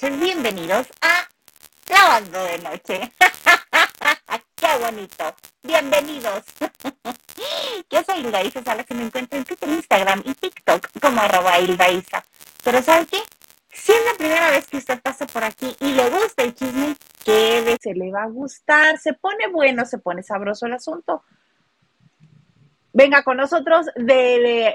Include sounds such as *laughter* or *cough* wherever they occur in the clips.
Bienvenidos a Lavando de Noche. *laughs* ¡Qué bonito! Bienvenidos. *laughs* Yo soy Hilda Isa Salas que me encuentro en Twitter, Instagram y TikTok como arroba Hilda Pero ¿sabe qué? Si es la primera vez que usted pasa por aquí y le gusta el chisme, quede, se le va a gustar, se pone bueno, se pone sabroso el asunto. Venga con nosotros, de,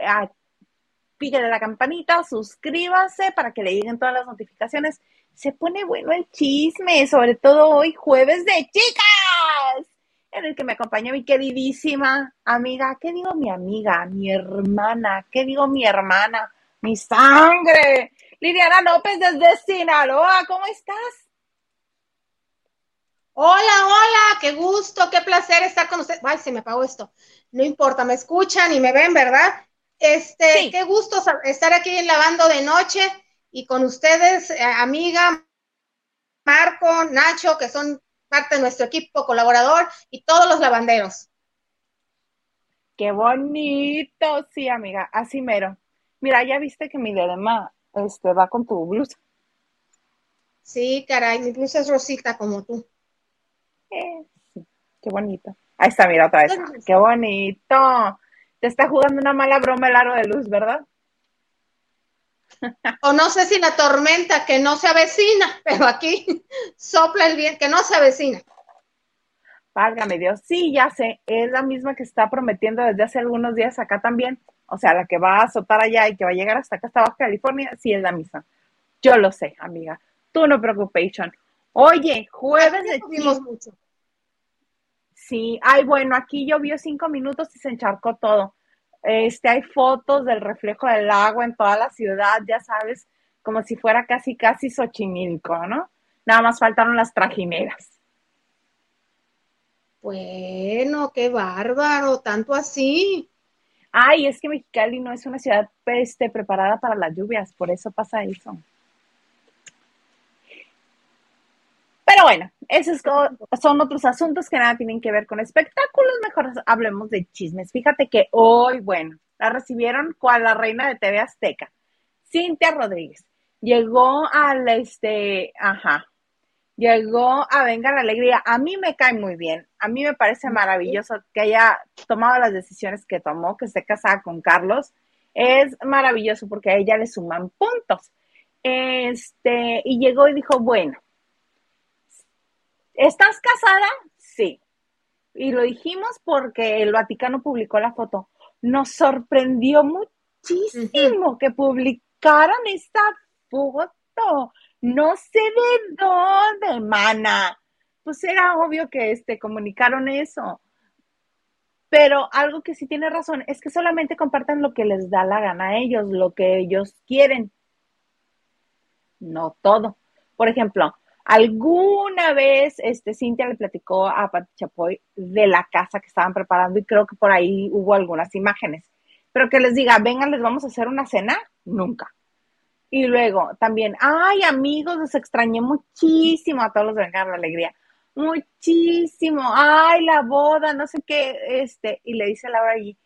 píquele la campanita, suscríbase para que le lleguen todas las notificaciones. Se pone bueno el chisme, sobre todo hoy jueves de chicas, en el que me acompaña mi queridísima amiga, ¿qué digo mi amiga? Mi hermana, ¿qué digo mi hermana? Mi sangre. Liliana López desde Sinaloa, ¿cómo estás? Hola, hola, qué gusto, qué placer estar con usted. Ay, se me apagó esto. No importa, me escuchan y me ven, ¿verdad? Este, qué gusto estar aquí en Lavando de Noche y con ustedes, eh, amiga, Marco, Nacho, que son parte de nuestro equipo colaborador y todos los lavanderos. Qué bonito, sí, amiga, así mero. Mira, ya viste que mi dedema este, va con tu blusa. Sí, caray, mi blusa es rosita como tú. Eh, sí, qué bonito. Ahí está, mira otra vez. Qué bonito te está jugando una mala broma el aro de luz, ¿verdad? *laughs* O no sé si la tormenta que no se avecina, *laughs* pero aquí sopla el viento que no se avecina. Válgame Dios, sí, ya sé, es la misma que está prometiendo desde hace algunos días acá también. O sea, la que va a azotar allá y que va a llegar hasta acá, hasta Baja California, sí es la misma. Yo lo sé, amiga. Tú no preocupes. Oye, jueves de mucho. Sí, ay, bueno, aquí llovió cinco minutos y se encharcó todo. Este, hay fotos del reflejo del agua en toda la ciudad, ya sabes, como si fuera casi, casi Xochimilco, ¿no? Nada más faltaron las trajineras. Bueno, qué bárbaro, tanto así. Ay, es que Mexicali no es una ciudad este, preparada para las lluvias, por eso pasa eso. Pero bueno, esos son otros asuntos que nada tienen que ver con espectáculos. Mejor hablemos de chismes. Fíjate que hoy, bueno, la recibieron cual la reina de TV Azteca, Cintia Rodríguez. Llegó al este, ajá, llegó a Venga la Alegría. A mí me cae muy bien. A mí me parece maravilloso que haya tomado las decisiones que tomó, que esté casada con Carlos. Es maravilloso porque a ella le suman puntos. Este, y llegó y dijo, bueno, ¿Estás casada? Sí. Y lo dijimos porque el Vaticano publicó la foto. Nos sorprendió muchísimo que publicaran esta foto. No sé de dónde, mana. Pues era obvio que este, comunicaron eso. Pero algo que sí tiene razón es que solamente compartan lo que les da la gana a ellos, lo que ellos quieren. No todo. Por ejemplo, Alguna vez este, Cintia le platicó a Pati Chapoy de la casa que estaban preparando y creo que por ahí hubo algunas imágenes. Pero que les diga, vengan, les vamos a hacer una cena, nunca. Y luego también, ay amigos, los extrañé muchísimo a todos los de Vengan la Alegría. Muchísimo, ay, la boda, no sé qué, este, y le dice Laura allí,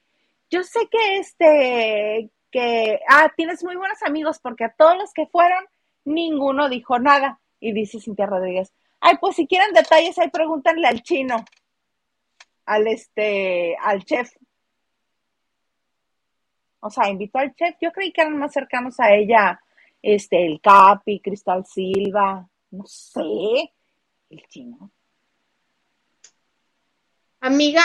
yo sé que este, que, ah, tienes muy buenos amigos porque a todos los que fueron, ninguno dijo nada. Y dice Cintia Rodríguez, ay, pues si quieren detalles, ahí pregúntenle al chino, al este, al chef. O sea, invitó al chef. Yo creí que eran más cercanos a ella, este, el Capi, Cristal Silva, no sé, el chino. Amiga,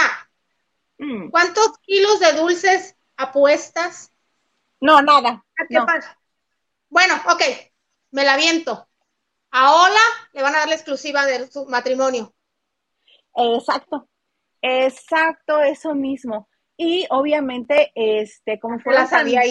mm. ¿cuántos kilos de dulces apuestas? No, nada. qué pasa? Bueno, ok, me la viento. A Ola le van a dar la exclusiva de su matrimonio. Exacto, exacto, eso mismo. Y obviamente, este, como fue la sabía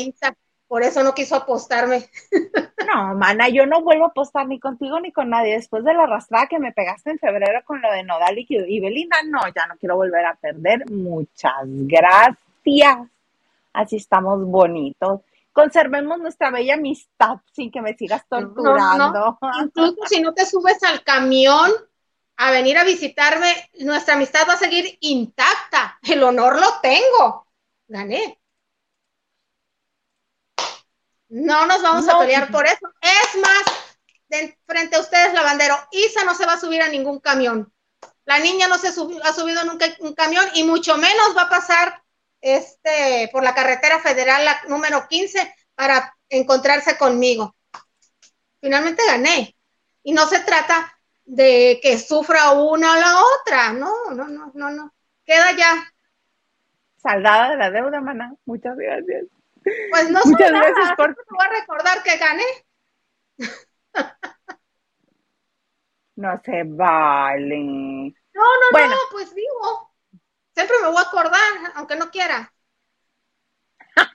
por eso no quiso apostarme. *laughs* No, mana, yo no vuelvo a apostar ni contigo ni con nadie. Después de la arrastrada que me pegaste en febrero con lo de Nodal y Belinda, no, ya no quiero volver a perder. Muchas gracias. Así estamos bonitos conservemos nuestra bella amistad sin que me sigas torturando. Incluso si no te subes al camión a venir a visitarme, nuestra amistad va a seguir intacta. El honor lo tengo. Gané. No nos vamos a pelear por eso. Es más, de frente a ustedes, lavandero, Isa no se va a subir a ningún camión. La niña no se ha subido nunca un camión y mucho menos va a pasar este, por la carretera federal la, número 15 para encontrarse conmigo. Finalmente gané. Y no se trata de que sufra una o la otra. No, no, no, no, no. Queda ya. Saldada de la deuda, mana. Muchas gracias. Pues no Muchas gracias por... voy a recordar que gané. *laughs* No se vale. No, no, no, pues digo. Siempre me voy a acordar, aunque no quiera.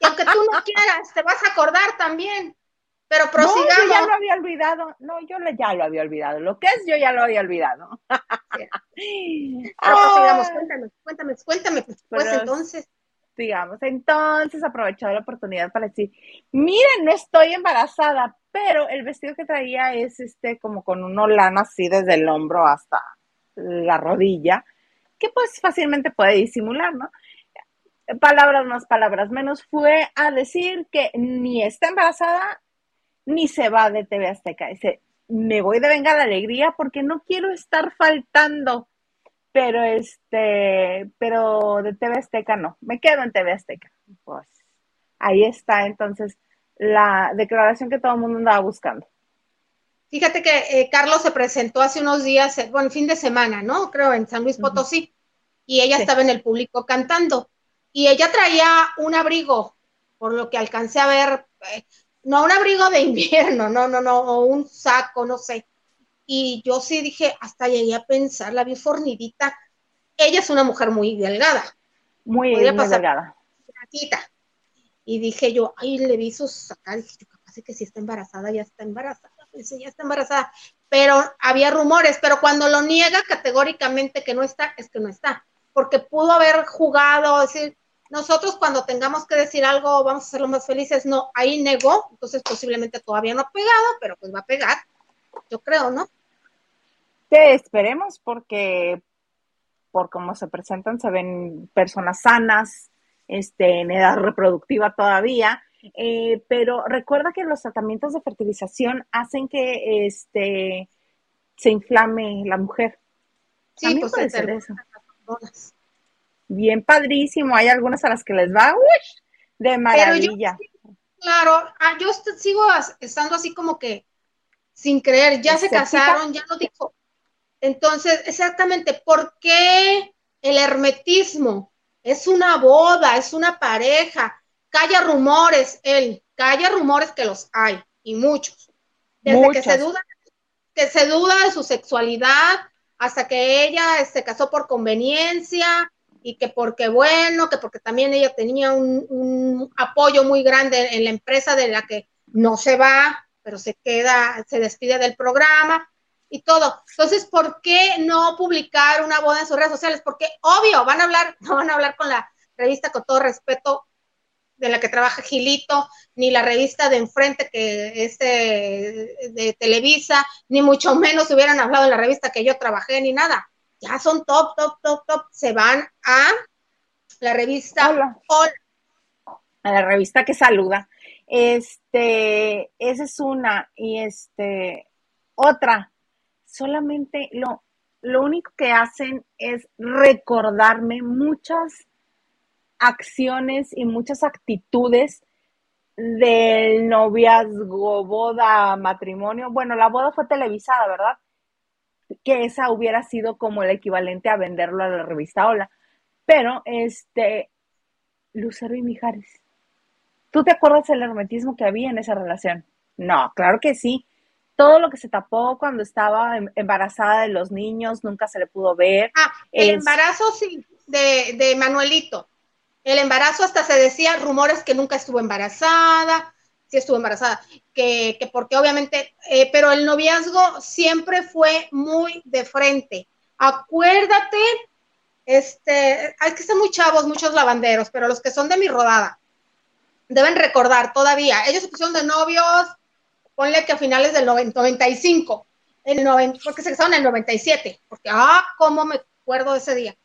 Y aunque tú no *laughs* quieras, te vas a acordar tamén. Pero prosigamos. No, yo ya lo había olvidado. No, yo ya lo había olvidado. Lo que es, yo ya lo había olvidado. Pero *laughs* prosigamos, cuéntame, cuéntame, cuéntame, pues entonces. Digamos, entonces aprovechado la oportunidad para decir, miren, no estoy embarazada, pero el vestido que traía es este como con un lana así desde el hombro hasta la rodilla, que pues fácilmente puede disimular, ¿no? Palabras más, palabras menos, fue a decir que ni está embarazada ni se va de TV Azteca. Dice, me voy de Venga la Alegría porque no quiero estar faltando. Pero este, pero de TV Azteca no, me quedo en TV Azteca. Pues ahí está entonces la declaración que todo el mundo andaba buscando. Fíjate que eh, Carlos se presentó hace unos días, eh, bueno, fin de semana, ¿no? Creo en San Luis Potosí, y ella estaba en el público cantando. Y ella traía un abrigo, por lo que alcancé a ver, eh, no un abrigo de *laughs* invierno, no, no, no, o un saco, no sé. Y yo sí dije, hasta llegué a pensar, la vi fornidita. Ella es una mujer muy delgada. Muy, muy delgada. Y dije yo, ay, le vi sus sacar, dije, capaz de que si está embarazada, ya está embarazada, pensé, ya está embarazada. Pero había rumores, pero cuando lo niega categóricamente que no está, es que no está. Porque pudo haber jugado, decir, nosotros cuando tengamos que decir algo vamos a los más felices, no, ahí negó, entonces posiblemente todavía no ha pegado, pero pues va a pegar, yo creo, ¿no? Te esperemos porque por cómo se presentan se ven personas sanas, este, en edad reproductiva todavía, eh, pero recuerda que los tratamientos de fertilización hacen que este, se inflame la mujer. Sí, pues puede ser eso bien padrísimo. Hay algunas a las que les va de maravilla. claro, ah, yo sigo estando así como que sin creer, ya se casaron, ya lo dijo. Entonces, exactamente, ¿por qué el hermetismo? Es una boda, es una pareja. Calla rumores, él, calla rumores que los hay, y muchos. Desde que se duda, que se duda de su sexualidad, hasta que ella se casó por conveniencia, y que porque bueno, que porque también ella tenía un, apoyo muy grande en la empresa de la que no se va, pero se queda, se despide del programa y todo. Entonces, ¿por qué no publicar una boda en sus redes sociales? Porque obvio, van a hablar, *laughs* no van a hablar con la revista con todo respeto de la que trabaja Gilito, ni la revista de enfrente que es de, de Televisa, ni mucho *laughs* menos hubieran hablado de la revista que yo trabajé, ni nada ya son top, top, top, top, se van a la revista Hola. A la revista que saluda. Este, esa es una. Y este, otra. Solamente lo, lo único que hacen es recordarme muchas acciones y muchas actitudes del noviazgo, boda, matrimonio. Bueno, la boda fue televisada, ¿verdad? que esa hubiera sido como el equivalente a venderlo a la revista Hola. Pero, este, Lucero y Mijares, ¿tú te acuerdas del hermetismo que había en esa relación? No, claro que sí. Todo lo que se tapó cuando estaba em, embarazada de los niños, nunca se le pudo ver. Ah, el embarazo sí, de, de Manuelito. El embarazo hasta se decía rumores que nunca estuvo embarazada, sí estuvo embarazada, que, que porque obviamente, eh, pero el noviazgo siempre fue muy de frente. Acuérdate, este, hay que ser muy chavos, muchos lavanderos, pero los que son de mi rodada, deben recordar todavía, ellos se pusieron de novios, ponle que a finales del 95, el 90, porque se casaron en el 97, porque, ah, cómo me acuerdo de ese día.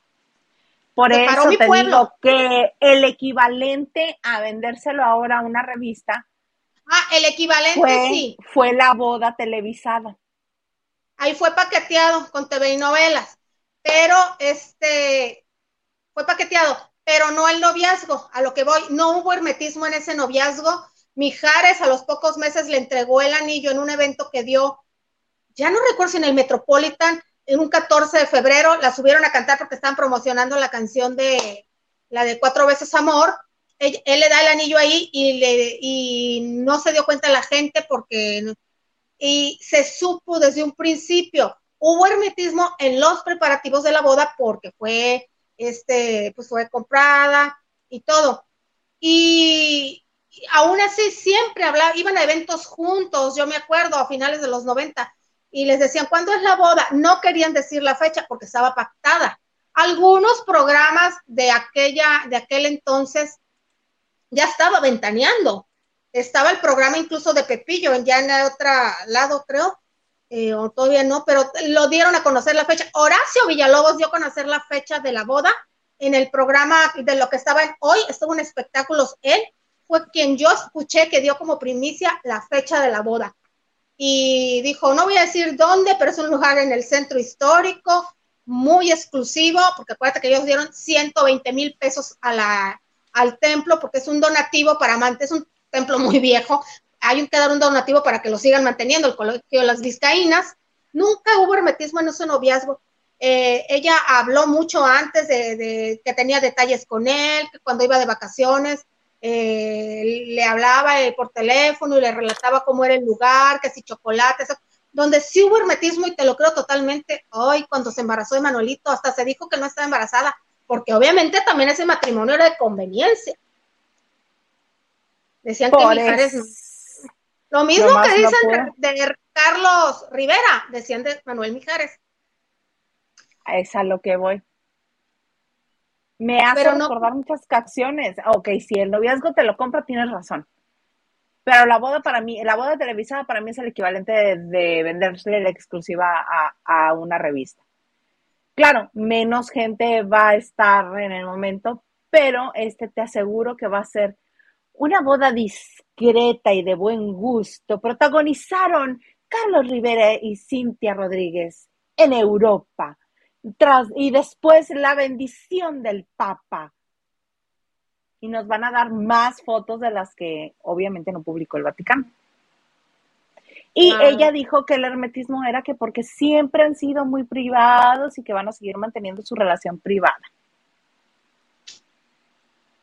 Por eso te digo que el equivalente a vendérselo ahora a una revista Ah, el equivalente fue, sí. Fue la boda televisada. Ahí fue paqueteado con TV y novelas, pero este fue paqueteado, pero no el noviazgo, a lo que voy, no hubo hermetismo en ese noviazgo. Mijares a los pocos meses le entregó el anillo en un evento que dio, ya no recuerdo si en el Metropolitan, en un 14 de febrero, la subieron a cantar porque estaban promocionando la canción de la de Cuatro veces Amor, él, le da el anillo ahí y, le, y no se dio cuenta la gente porque y se supo desde un principio. Hubo hermetismo en los preparativos de la boda porque fue, este, pues fue comprada y todo. Y, aún así siempre hablaba, iban a eventos juntos, yo me acuerdo, a finales de los 90, y les decían, ¿cuándo es la boda? No querían decir la fecha porque estaba pactada. Algunos programas de aquella, de aquel entonces ya estaba ventaneando. Estaba el programa incluso de Pepillo, ya en el otro lado, creo, eh, o todavía no, pero lo dieron a conocer la fecha. Horacio Villalobos dio a conocer la fecha de la boda en el programa de lo que estaba en hoy, estuvo en espectáculos él, fue quien yo escuché que dio como primicia la fecha de la boda. Y dijo, no voy a decir dónde, pero es un lugar en el centro histórico, muy exclusivo, porque acuérdate que ellos dieron 120 mil pesos a la, al templo porque es un donativo para amantes, es un templo muy viejo, hay que dar un donativo para que lo sigan manteniendo, el colegio de las vizcaínas. Nunca hubo hermetismo en ese noviazgo. Eh, ella habló mucho antes de, que tenía detalles con él, que cuando iba de vacaciones eh, le hablaba eh, por teléfono y le relataba cómo era el lugar, que si chocolates, donde sí hubo hermetismo y te lo creo totalmente. Hoy, cuando se embarazó de Manuelito, hasta se dijo que no estaba embarazada porque obviamente también ese matrimonio era de conveniencia. Decían que Mijares Lo mismo que dicen de, Carlos Rivera, decían de Manuel Mijares. Es a lo que voy. Me hace recordar muchas canciones. Ok, si el noviazgo te lo compra, tienes razón. Pero la boda para mí, la boda televisada para mí es el equivalente de, de venderle la exclusiva a una revista. Claro, menos gente va a estar en el momento, pero este te aseguro que va a ser una boda discreta y de buen gusto. Protagonizaron Carlos Rivera y Cintia Rodríguez en Europa. Tras, y después la bendición del Papa. Y nos van a dar más fotos de las que obviamente no publicó el Vaticano. Y ella dijo que el hermetismo era que porque siempre han sido muy privados y que van a seguir manteniendo su relación privada.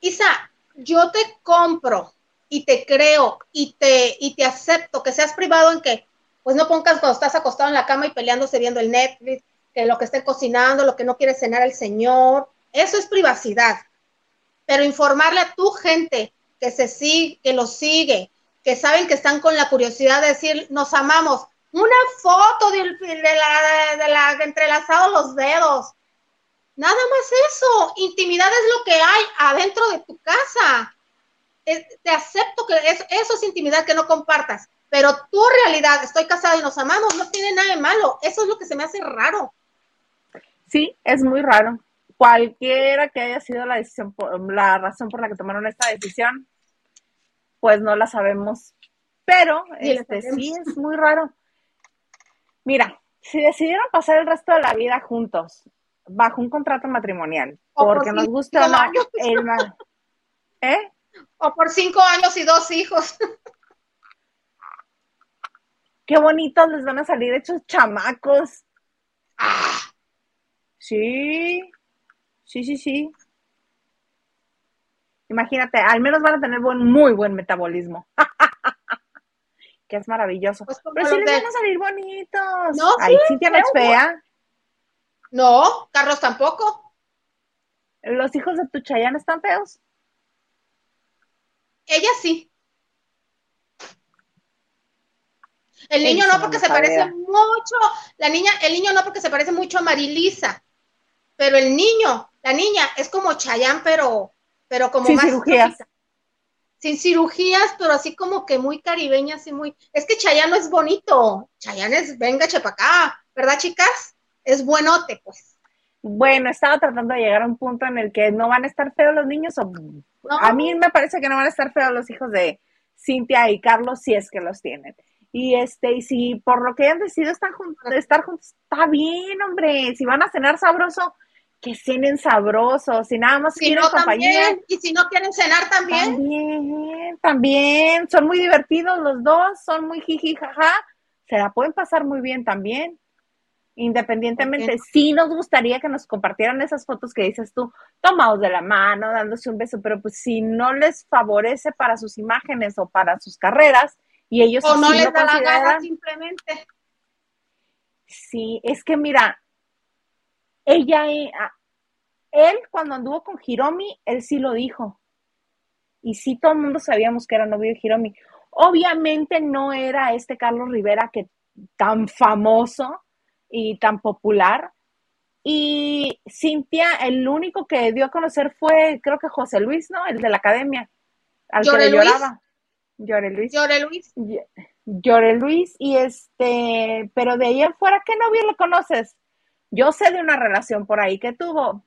Isa, yo te compro y te creo y te, y te acepto que seas privado en que pues no pongas cuando estás acostado en la cama y peleándose viendo el Netflix, que lo que esté cocinando, lo que no quiere cenar el señor, eso es privacidad. Pero informarle a tu gente que se sigue, que lo sigue, que saben que están con la curiosidad de decir, nos amamos. Una foto de, la, de la entrelazado los dedos. Nada más eso. Intimidad es lo que hay adentro de tu casa. te acepto que eso, eso es intimidad que no compartas. Pero tu realidad, estoy casado y nos amamos, no tiene nada de malo. Eso es lo que se me hace raro. Sí, es muy raro. Cualquiera que haya sido la decisión, la razón por la que tomaron esta decisión, pues no la sabemos. Pero este sí es muy raro. Mira, si decidieron pasar el resto de la vida juntos, bajo un contrato matrimonial, porque nos gusta el ¿Eh? O por cinco años y dos hijos. Qué bonitos les van a salir hechos chamacos. Ah. Sí, sí, sí, sí. Imagínate, al menos van a tener buen, muy buen metabolismo. *laughs* que es maravilloso. Pues Pero sí les van a salir bonitos. No, Ay, sí, Cintia no es fea. No, Carlos tampoco. ¿Los hijos de tu Chayanne están feos? Ella sí. El niño no porque se parece mucho, la niña, el niño no porque se parece mucho a Marilisa, pero el niño, la niña es como Chayán, pero pero como sin cirugías. Sin cirugías, pero así como que muy caribeña, así muy. Es que Chayanne no es bonito. Chayanne es, venga, chepa acá, ¿verdad, chicas? Es buenote, pues. Bueno, estaba tratando de llegar a un punto en el que no van a estar feos los niños. O... A mí me parece que no van a estar feos los hijos de Cintia y Carlos, si es que los tienen. Y este, y si por lo que hayan decidido estar, estar juntos, está bien, hombre. Si van a cenar sabroso, que cenen sabroso. Si nada más quieren compañía. y si no quieren cenar también. También, también. Son muy divertidos los dos, son muy jiji, jaja. Se la pueden pasar muy bien también. Independientemente, sí nos gustaría que nos compartieran esas fotos que dices tú, tomados de la mano, dándose un beso, pero pues si no les favorece para sus imágenes o para sus carreras, y ellos o no les da la gana simplemente. Sí, es que mira, ella, eh, él cuando anduvo con Hiromi, él sí lo dijo. Y sí, todo el mundo sabíamos que era novio de Hiromi. Obviamente no era este Carlos Rivera que tan famoso, y tan popular. Y Cintia, el único que dio a conocer fue, creo que José Luis, ¿no? El de la academia, al que le lloraba. Llore Luis. Llore Luis. Llore Luis, y este, pero de ahí afuera, ¿qué novio le conoces? Yo sé de una relación por ahí que tuvo,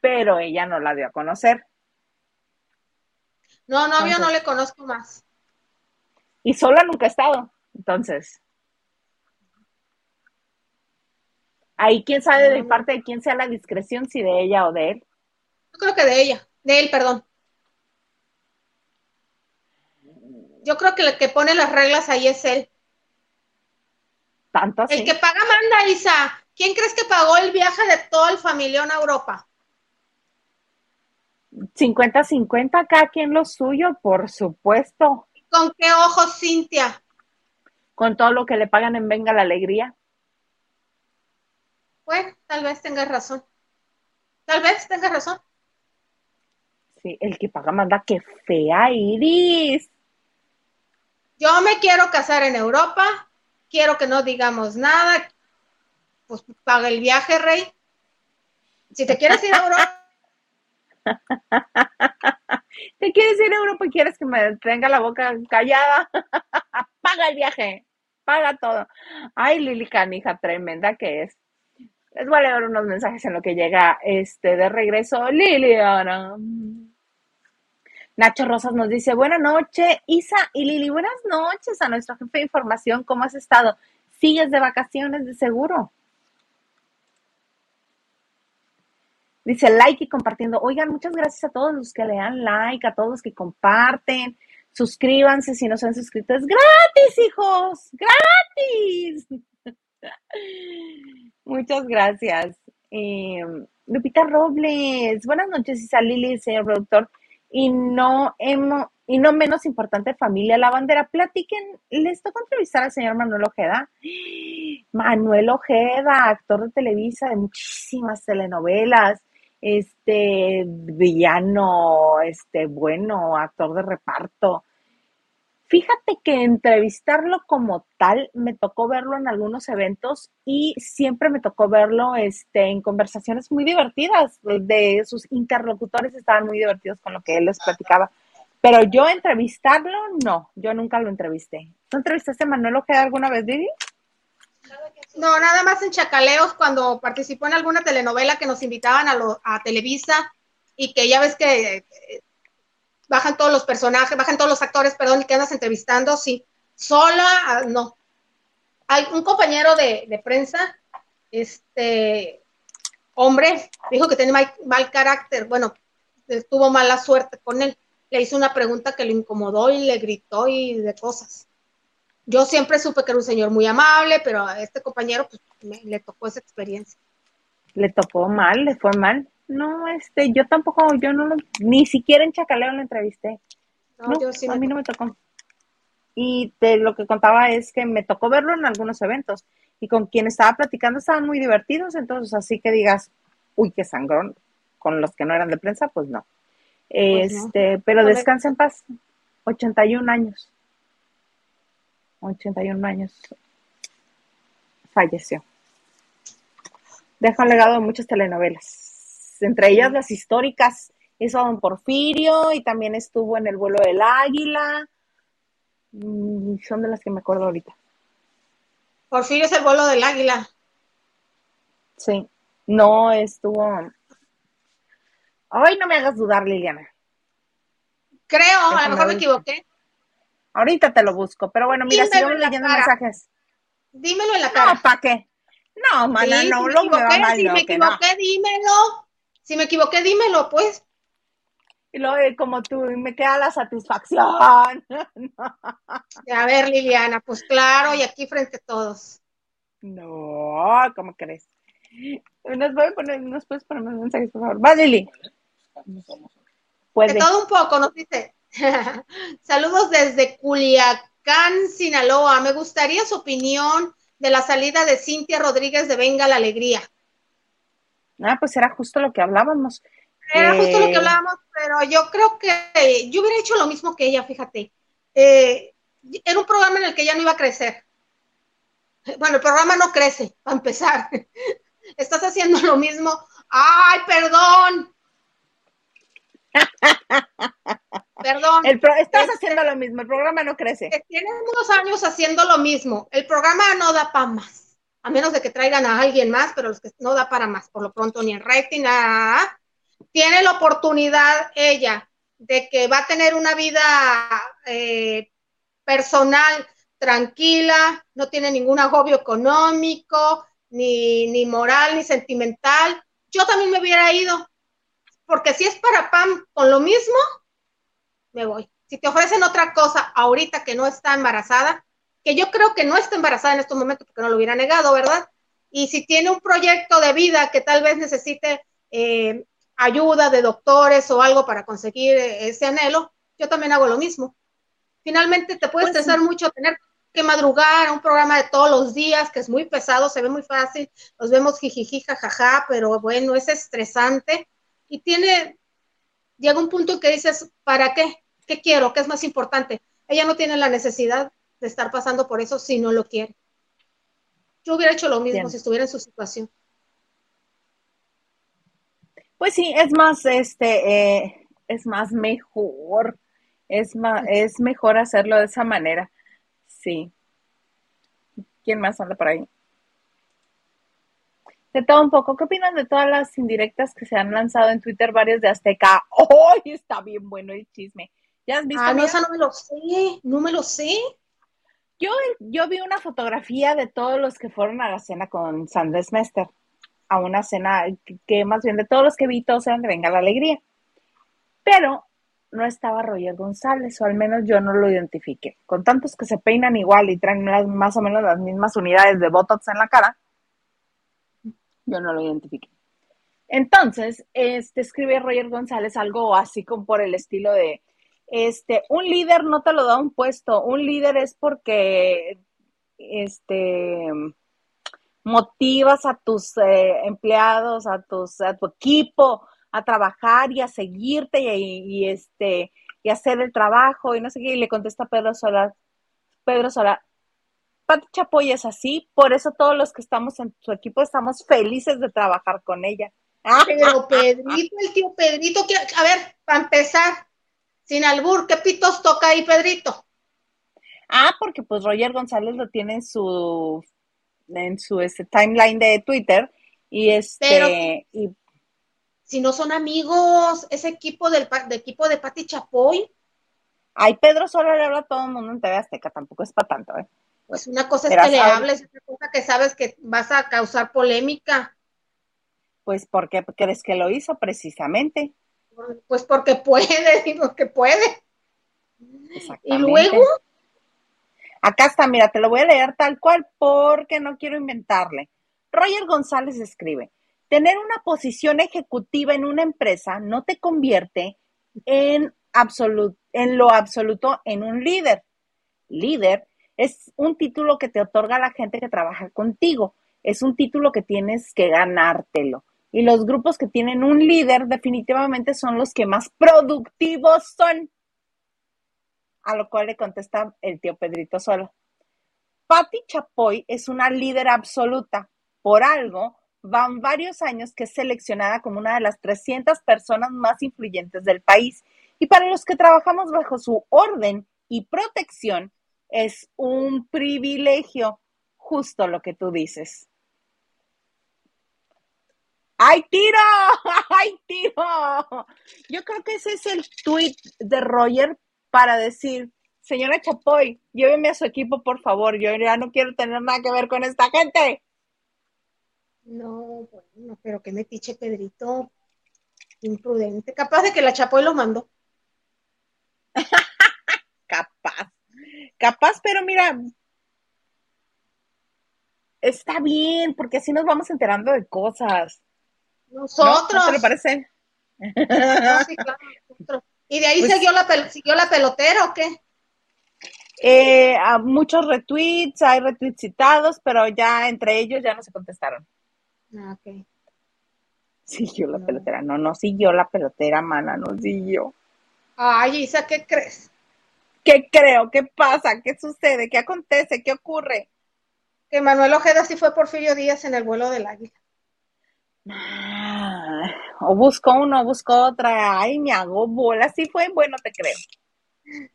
pero ella no la dio a conocer. No, novio no le conozco más. Y sola nunca he estado, entonces. Ahí quién sabe de parte de quién sea la discreción, si de ella o de él. Yo creo que de ella, de él, perdón. Yo creo que el que pone las reglas ahí es él. Tanto así. El que paga manda, Isa. ¿Quién crees que pagó el viaje de todo el familión a Europa? 50-50, cada quien lo suyo, por supuesto. ¿Con qué ojos, Cintia? Con todo lo que le pagan en Venga la Alegría. Bueno, tal vez tengas razón. Tal vez tengas razón. Sí, el que paga manda, qué fea Iris. Yo me quiero casar en Europa, quiero que no digamos nada, pues paga el viaje, rey. Si te quieres ir a Europa. *laughs* ¿Te quieres ir a Europa y quieres que me tenga la boca callada? *laughs* paga el viaje, paga todo. Ay, Lili Canija, tremenda que es. Les voy a leer unos mensajes en lo que llega este de regreso Liliana. Nacho Rosas nos dice, buenas noches, Isa y Lili, buenas noches a nuestro jefe de información, ¿cómo has estado? ¿Sigues de vacaciones de seguro? Dice like y compartiendo. Oigan, muchas gracias a todos los que le dan like, a todos los que comparten. Suscríbanse si no se han suscrito. Es gratis, hijos. Gratis. *laughs* Muchas gracias. Eh, Lupita Robles, buenas noches, Isa Lili, señor productor. Y no, hemos, y no menos importante, familia La Bandera, platiquen, les toca entrevistar al señor Manuel Ojeda. *gasps* Manuel Ojeda, actor de Televisa de muchísimas telenovelas, este villano, este bueno, actor de reparto. Fíjate que entrevistarlo como tal me tocó verlo en algunos eventos y siempre me tocó verlo este, en conversaciones muy divertidas. De sus interlocutores estaban muy divertidos con lo que él les platicaba. Pero yo entrevistarlo, no, yo nunca lo entrevisté. ¿Tú entrevistaste a Manuel Ojeda alguna vez, Vivi? No, nada más en Chacaleos cuando participó en alguna telenovela que nos invitaban a, a Televisa y que ya ves que eh, bajan todos los personajes, bajan todos los actores, perdón, y que andas entrevistando, sí. Sola, ah, no. Hay un compañero de, prensa, este hombre, dijo que tiene mal, carácter, bueno, tuvo mala suerte con él. Le hizo una pregunta que le incomodó y le gritó y de cosas. Yo siempre supe que era un señor muy amable, pero a este compañero pues, le tocó esa experiencia. Le tocó mal, le fue mal. No, este, yo tampoco, yo no lo, ni siquiera en Chacaleo lo entrevisté. No, a mí no me tocó. Y de lo que contaba es que me tocó verlo en algunos eventos y con quien estaba platicando estaban muy divertidos, entonces así que digas, uy, qué sangrón, con los que no eran de prensa, pues no. Pues este, pero descansa en paz, 81 años. 81 años falleció. Deja un legado de muchas telenovelas entre ellas las históricas, hizo Don Porfirio y también estuvo en el vuelo del águila. Mm, son de las que me acuerdo ahorita. Porfirio es el vuelo del águila. Sí, no estuvo. Ay, no me hagas dudar, Liliana. Creo, a lo mejor me equivoqué. Ahorita te lo busco, pero bueno, mira, sigamos leyendo mensajes. Dímelo en la cara. No, ¿para qué? No, mana, no, si lo me equivoqué, Si me equivoqué, dímelo. Si me equivoqué, dímelo, pues. Y luego, eh, como tú, me queda la satisfacción. *laughs* A ver, Liliana, pues claro, y aquí frente a todos. No, ¿cómo crees? Nos, voy a poner, nos puedes poner mensajes, por favor. Va, Lili. De todo un poco, nos dice. *laughs* Saludos desde Culiacán, Sinaloa. Me gustaría su opinión de la salida de Cintia Rodríguez de Venga la Alegría. Ah, pues era justo lo que hablábamos. Era justo lo que eh, hablábamos, pero yo creo que yo hubiera hecho lo mismo que ella, fíjate. Eh, era un programa en el que ella no iba a crecer. Bueno, el programa no crece, para empezar. *laughs* Estás haciendo lo mismo. ¡Ay, perdón! *laughs* Perdón. estás este, haciendo lo mismo, el programa no crece. Tienen unos años haciendo lo mismo. El programa no da para más, a menos de que traigan a alguien más, pero los que no da para más, por lo pronto ni en rating, nada. Tiene la oportunidad ella de que va a tener una vida eh, personal tranquila, no tiene ningún agobio económico, ni, ni moral, ni sentimental. Yo también me hubiera ido, porque si es para Pam con lo mismo, me voy. Si te ofrecen otra cosa ahorita que no está embarazada, que yo creo que no está embarazada en estos momentos porque no lo hubiera negado, ¿verdad? Y si tiene un proyecto de vida que tal vez necesite eh, ayuda de doctores o algo para conseguir ese anhelo, yo también hago lo mismo. Finalmente te puede pues estresar mucho tener que madrugar a un programa de todos los días, que es muy pesado, se ve muy fácil, nos vemos jijiji, jajaja, pero bueno, es estresante y tiene, llega un punto que dices, ¿para qué? ¿Qué quiero? ¿Qué es más importante? Ella no tiene la necesidad de estar pasando por eso si no lo quiere. Yo hubiera hecho lo mismo si estuviera en su situación. Pues sí, es más, este, eh, es más mejor, es más, es mejor hacerlo de esa manera. Sí. ¿Quién más anda por ahí? De todo un poco. ¿Qué opinan de todas las indirectas que se han lanzado en Twitter varios de Azteca? *laughs* ¡Hoy está bien bueno el chisme! ¿Ya has visto? Ah, no, esa no me lo sé, no me lo sé. Yo, yo vi una fotografía de todos los que fueron a la cena con Sanders Mester, a una cena que, más bien de todos los que vi, todos eran de Venga la Alegría. Pero no estaba Roger González, o al menos yo no lo identifiqué. Con tantos que se peinan igual y traen más o menos las mismas unidades de Botox en la cara, yo no lo identifiqué. Entonces, este escribe Roger González algo así como por el estilo de, este, un líder no te lo da un puesto, un líder es porque, este, motivas a tus eh, empleados, a tus, a tu equipo a trabajar y a seguirte y, este, y hacer el trabajo y no sé qué, y le contesta Pedro Sola, Pedro Sola, Pati Chapoy es así, por eso todos los que estamos en su equipo estamos felices de trabajar con ella. Pero Pedrito, el tío Pedrito, a ver, para empezar, sin albur, ¿qué pitos toca ahí Pedrito? Ah, porque pues Roger González lo tiene en su en su este, timeline de Twitter y este y, si no son amigos, ese equipo del de equipo de Pati Chapoy. Ay, Pedro solo le habla a todo el mundo en TV Azteca, tampoco es para tanto, ¿eh? Pues una cosa es que le hables, otra cosa que sabes que vas a causar polémica. Pues porque crees que lo hizo precisamente. Pues porque puede, *laughs* digo que puede. Y luego. Acá está, mira, te lo voy a leer tal cual porque no quiero inventarle. Roger González escribe, tener una posición ejecutiva en una empresa no te convierte en, en lo absoluto en un líder. Líder es un título que te otorga la gente que trabaja contigo. Es un título que tienes que ganártelo. Y los grupos que tienen un líder definitivamente son los que más productivos son. A lo cual le contesta el tío Pedrito solo. Patti Chapoy es una líder absoluta. Por algo, van varios años que es seleccionada como una de las 300 personas más influyentes del país. Y para los que trabajamos bajo su orden y protección, es un privilegio, justo lo que tú dices. ¡Ay, tiro! *laughs* ¡Ay, tiro! Yo creo que ese es el tweet de Roger para decir, señora Chapoy, lléveme a su equipo, por favor. Yo ya no quiero tener nada que ver con esta gente. No, bueno, pero que metiche Pedrito. Imprudente. Capaz de que la Chapoy lo mandó. *laughs* Capaz. Pero mira, está bien, porque así nos vamos enterando de cosas. Nosotros. ¿No? te parece? sí, claro, ¿Y de ahí pues siguió, la siguió la pelotera o qué? Eh, a muchos retweets, hay retweets citados, pero ya entre ellos ya no se contestaron. Ah, ok. Siguió la pelotera. No, no siguió la pelotera, mana, no siguió. Ay, Isa, ¿qué crees? ¿Qué creo? ¿Qué pasa? ¿Qué sucede? ¿Qué acontece? ¿Qué ocurre? Que Manuel Ojeda sí fue Porfirio Díaz en el vuelo del águila. Ah, o buscó uno, o buscó otra. Ay, me hago bola. Sí fue, bueno, te creo.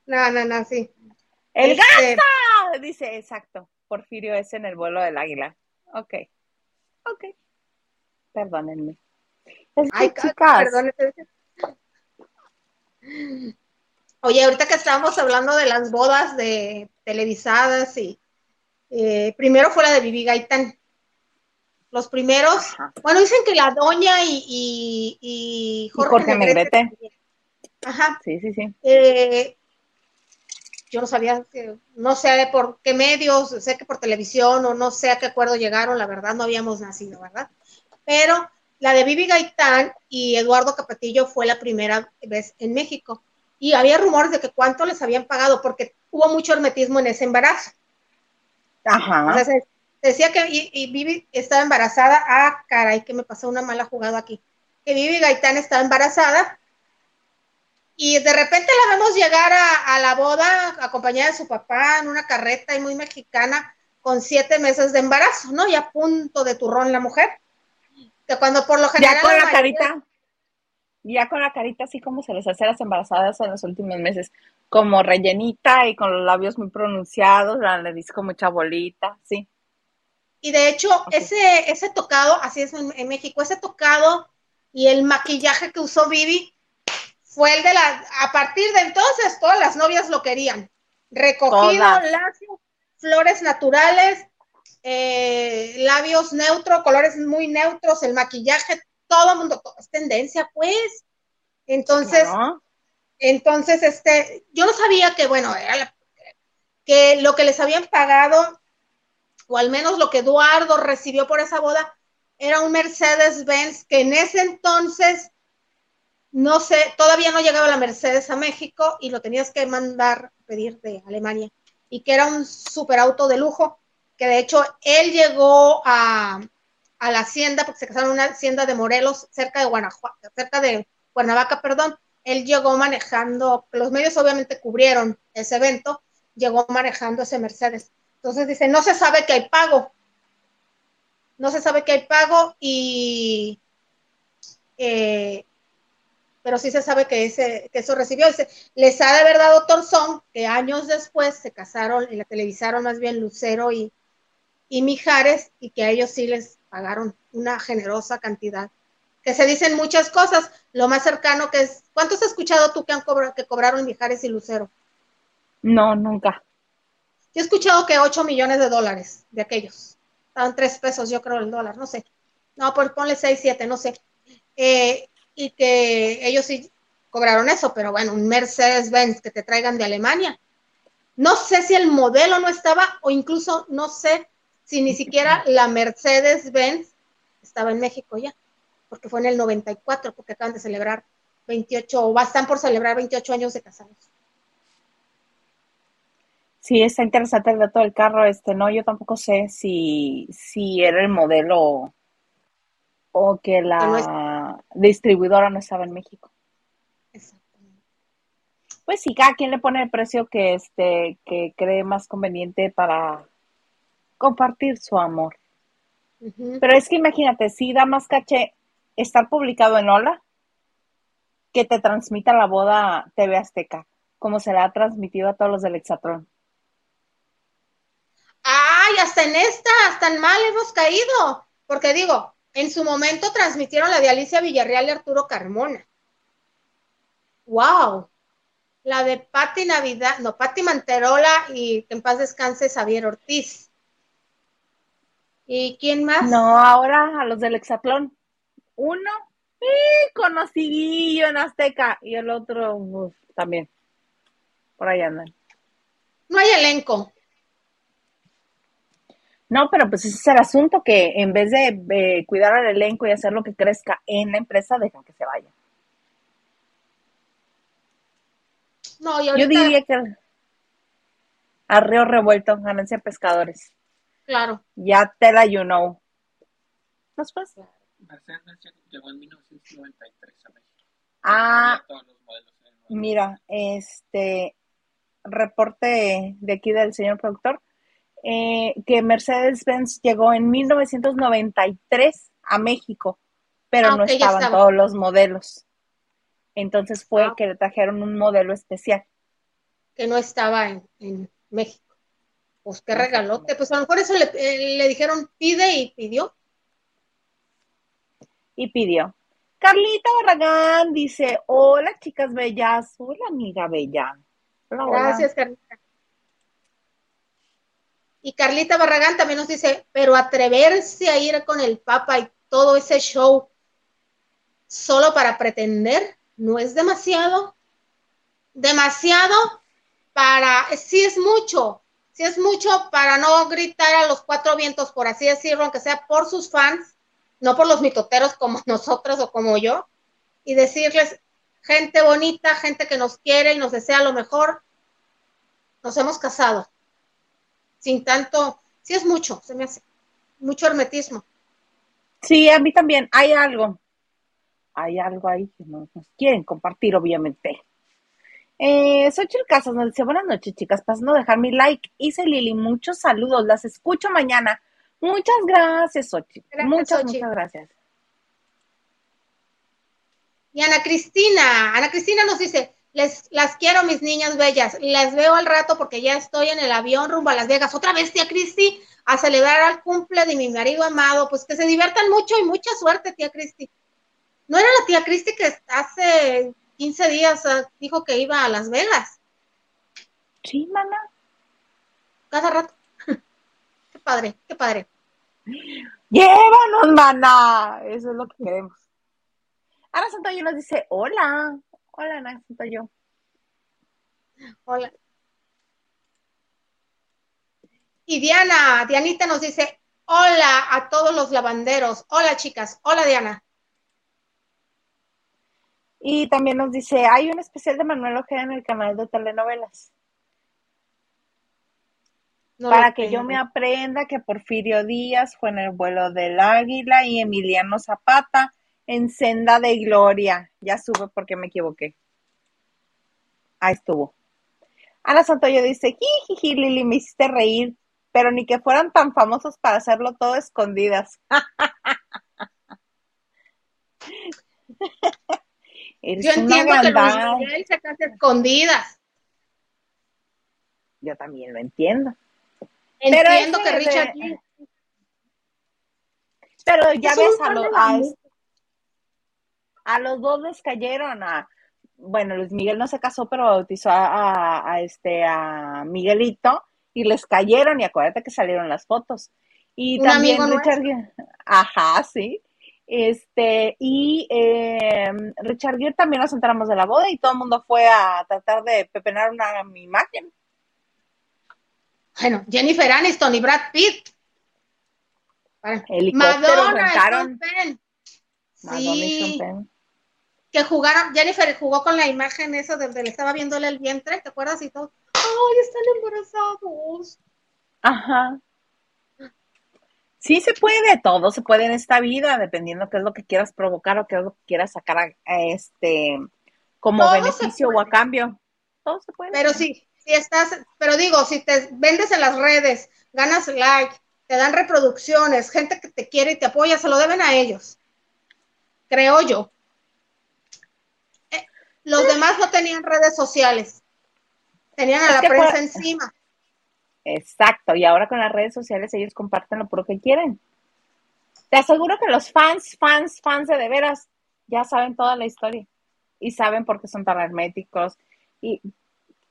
No, no, no, sí. ¡El este... Dice, exacto. Porfirio es en el vuelo del águila. Ok. Ok. Perdónenme. Ay, chicas. Oye, ahorita que estábamos hablando de las bodas de televisadas y eh, primero fue la de Vivi Gaitán. Los primeros, bueno, dicen que la doña y, y, Jorge, Negrete. Ajá. Sí, sí, sí. Eh, yo no sabía, no sé por qué medios, sé que por televisión o no sé a qué acuerdo llegaron, la verdad no habíamos nacido, ¿verdad? Pero la de Vivi Gaitán y Eduardo Capetillo fue la primera vez en México. Y había rumores de que cuánto les habían pagado, porque hubo mucho hermetismo en ese embarazo. Ajá. decía que y, Vivi estaba embarazada. Ah, caray, que me pasó una mala jugada aquí. Que Vivi Gaitán estaba embarazada y de repente la vemos llegar a, la boda acompañada de su papá en una carreta y muy mexicana con siete meses de embarazo, ¿no? Y a punto de turrón la mujer. Que cuando por lo general... Ya con la, carita, ya con la carita así como se les hace a las embarazadas en los últimos meses, como rellenita y con los labios muy pronunciados, la nariz con mucha bolita, sí. Y de hecho, ese, ese tocado, así es en, en México, ese tocado y el maquillaje que usó Vivi fue el de la, a partir de entonces todas las novias lo querían. Recogido, lacio, flores naturales, eh, labios neutros, colores muy neutros, el maquillaje, todo el mundo, es tendencia, pues. Entonces, entonces, este, yo no sabía que, bueno, era que lo que les habían pagado, o al menos lo que Eduardo recibió por esa boda, era un Mercedes-Benz que en ese entonces no sé, todavía no llegaba la Mercedes a México y lo tenías que mandar pedir de Alemania. Y que era un superauto de lujo, que de hecho él llegó a, la hacienda, porque se casaron en una hacienda de Morelos, cerca de Guanajuato, cerca de Cuernavaca, perdón. Él llegó manejando, los medios obviamente cubrieron ese evento, llegó manejando ese Mercedes. Entonces dice, no se sabe que hay pago. No se sabe que hay pago y eh, pero sí se sabe que, ese, que eso recibió. les ha de haber dado Torzón, que años después se casaron y la televisaron más bien Lucero y, y Mijares, y que a ellos sí les pagaron una generosa cantidad. Que se dicen muchas cosas, lo más cercano que es, ¿cuántos has escuchado tú que, han cobrado, que cobraron Mijares y Lucero? No, nunca. Yo he escuchado que 8 millones de dólares de aquellos. Estaban 3 pesos, yo creo, el dólar, no sé. No, pues ponle 6, 7, no sé. Eh, y que ellos sí cobraron eso, pero bueno, un Mercedes-Benz que te traigan de Alemania. No sé si el modelo no estaba o incluso no sé si ni siquiera la Mercedes-Benz estaba en México ya, porque fue en el 94, porque acaban de celebrar 28 o están por celebrar 28 años de casados. Sí, está interesante el dato del carro, este, no, yo tampoco sé si, si era el modelo o que la distribuidora no estaba en México. Exactamente. Pues sí, cada quien le pone el precio que este que cree más conveniente para compartir su amor. Pero es que imagínate, si da más caché estar publicado en Hola que te transmita la boda TV Azteca, como se la ha transmitido a todos los del Exatrón. Ay, hasta en esta, hasta en mal hemos caído, porque digo, en su momento transmitieron la de Alicia Villarreal y Arturo Carmona. ¡Wow! la de Patti Navidad, no, Patti Manterola y que en paz descanse Xavier Ortiz. ¿Y quién más? No, ahora a los del Hexatlón. Uno, conocidillo en Azteca, y el otro también. Por ahí andan. No hay elenco. No, pero pues ese es el asunto que en vez de cuidar al elenco y hacer lo que crezca en la empresa, dejan que se vaya. No, yo diría que a Río Revuelto, ganancia pescadores. Claro. Ya te la you know. Después. Mercedes llegó en 1993 a México. Ah, mira, este reporte de aquí del señor productor, eh, que Mercedes-Benz llegó en 1993 a México, pero ah, no estaban todos los modelos. Entonces fue ah. que le trajeron un modelo especial. Que no estaba en, México. Pues qué regalote. Pues a lo mejor eso le, eh, le dijeron pide y pidió. Y pidió. Carlita Barragán dice, hola chicas bellas, hola amiga bella. Gracias, Carlita. Y Carlita Barragán también nos dice, pero atreverse a ir con el Papa y todo ese show solo para pretender, ¿no es demasiado? Demasiado para, sí es mucho, sí es mucho para no gritar a los cuatro vientos, por así decirlo, aunque sea por sus fans, no por los mitoteros como *laughs* nosotros o como yo, y decirles, gente bonita, gente que nos quiere y nos desea lo mejor, nos hemos casado. Sin tanto, sí es mucho, se me hace mucho hermetismo. Sí, a mí también hay algo. Hay algo ahí que nos, quieren compartir, obviamente. Eh, Xochitl Casas nos dice, buenas noches, chicas, pasando a dejar mi like. Hice Lili, muchos saludos, las escucho mañana. Muchas gracias, Xochitl. muchas, muchas gracias. Y Ana Cristina, Ana Cristina nos dice, les, las quiero, mis niñas bellas. Las veo al rato porque ya estoy en el avión rumbo a Las Vegas. Otra vez, tía Cristi, a celebrar al cumple de mi marido amado. Pues que se diviertan mucho y mucha suerte, tía Cristi. ¿No era la tía Cristi que hace 15 días dijo que iba a Las Vegas? Sí, mana. Cada rato. *laughs* qué padre, qué padre. Llévanos, mana. Eso es lo que queremos. Ana Santoyo nos dice, hola. Hola, Ana Santoyo. Hola. Y Diana, Dianita nos dice, hola a todos los lavanderos. Hola, chicas. Hola, Diana. Y también nos dice, hay un especial de Manuel Ojeda en el canal de telenovelas. para que yo me aprenda que Porfirio Díaz fue en el vuelo del águila y Emiliano Zapata en Senda de Gloria. Ya sube porque me equivoqué. Ahí estuvo. Ana Santoyo dice, jiji, Lili, me hiciste reír, pero ni que fueran tan famosos para hacerlo todo escondidas. *laughs* Yo entiendo que Luis se casa escondidas. Yo también lo entiendo. Entiendo que Richard Pero ya ves a, los a los dos les cayeron a, bueno, Luis Miguel no se casó, pero bautizó a, este, a Miguelito y les cayeron y acuérdate que salieron las fotos. Y también Richard, ajá, sí. Este, y eh, Richard Gere también nos enteramos de la boda y todo el mundo fue a tratar de pepenar una imagen. Bueno, Jennifer Aniston y Brad Pitt. Madonna, sí que jugaron, Jennifer jugó con la imagen eso de, le estaba viéndole el vientre, ¿te acuerdas? Y todo, ¡ay, están embarazados! Ajá. Sí se puede, todo se puede en esta vida, dependiendo qué es lo que quieras provocar o qué es lo que quieras sacar a, este como beneficio o a cambio. Todo se puede. Pero sí, si estás, pero digo, si te vendes en las redes, ganas like, te dan reproducciones, gente que te quiere y te apoya, se lo deben a ellos. Creo yo. Los demás no tenían redes sociales. Tenían a la prensa encima. Exacto, y ahora con las redes sociales ellos comparten lo puro que quieren. Te aseguro que los fans, fans, fans de de veras ya saben toda la historia y saben por qué son tan herméticos y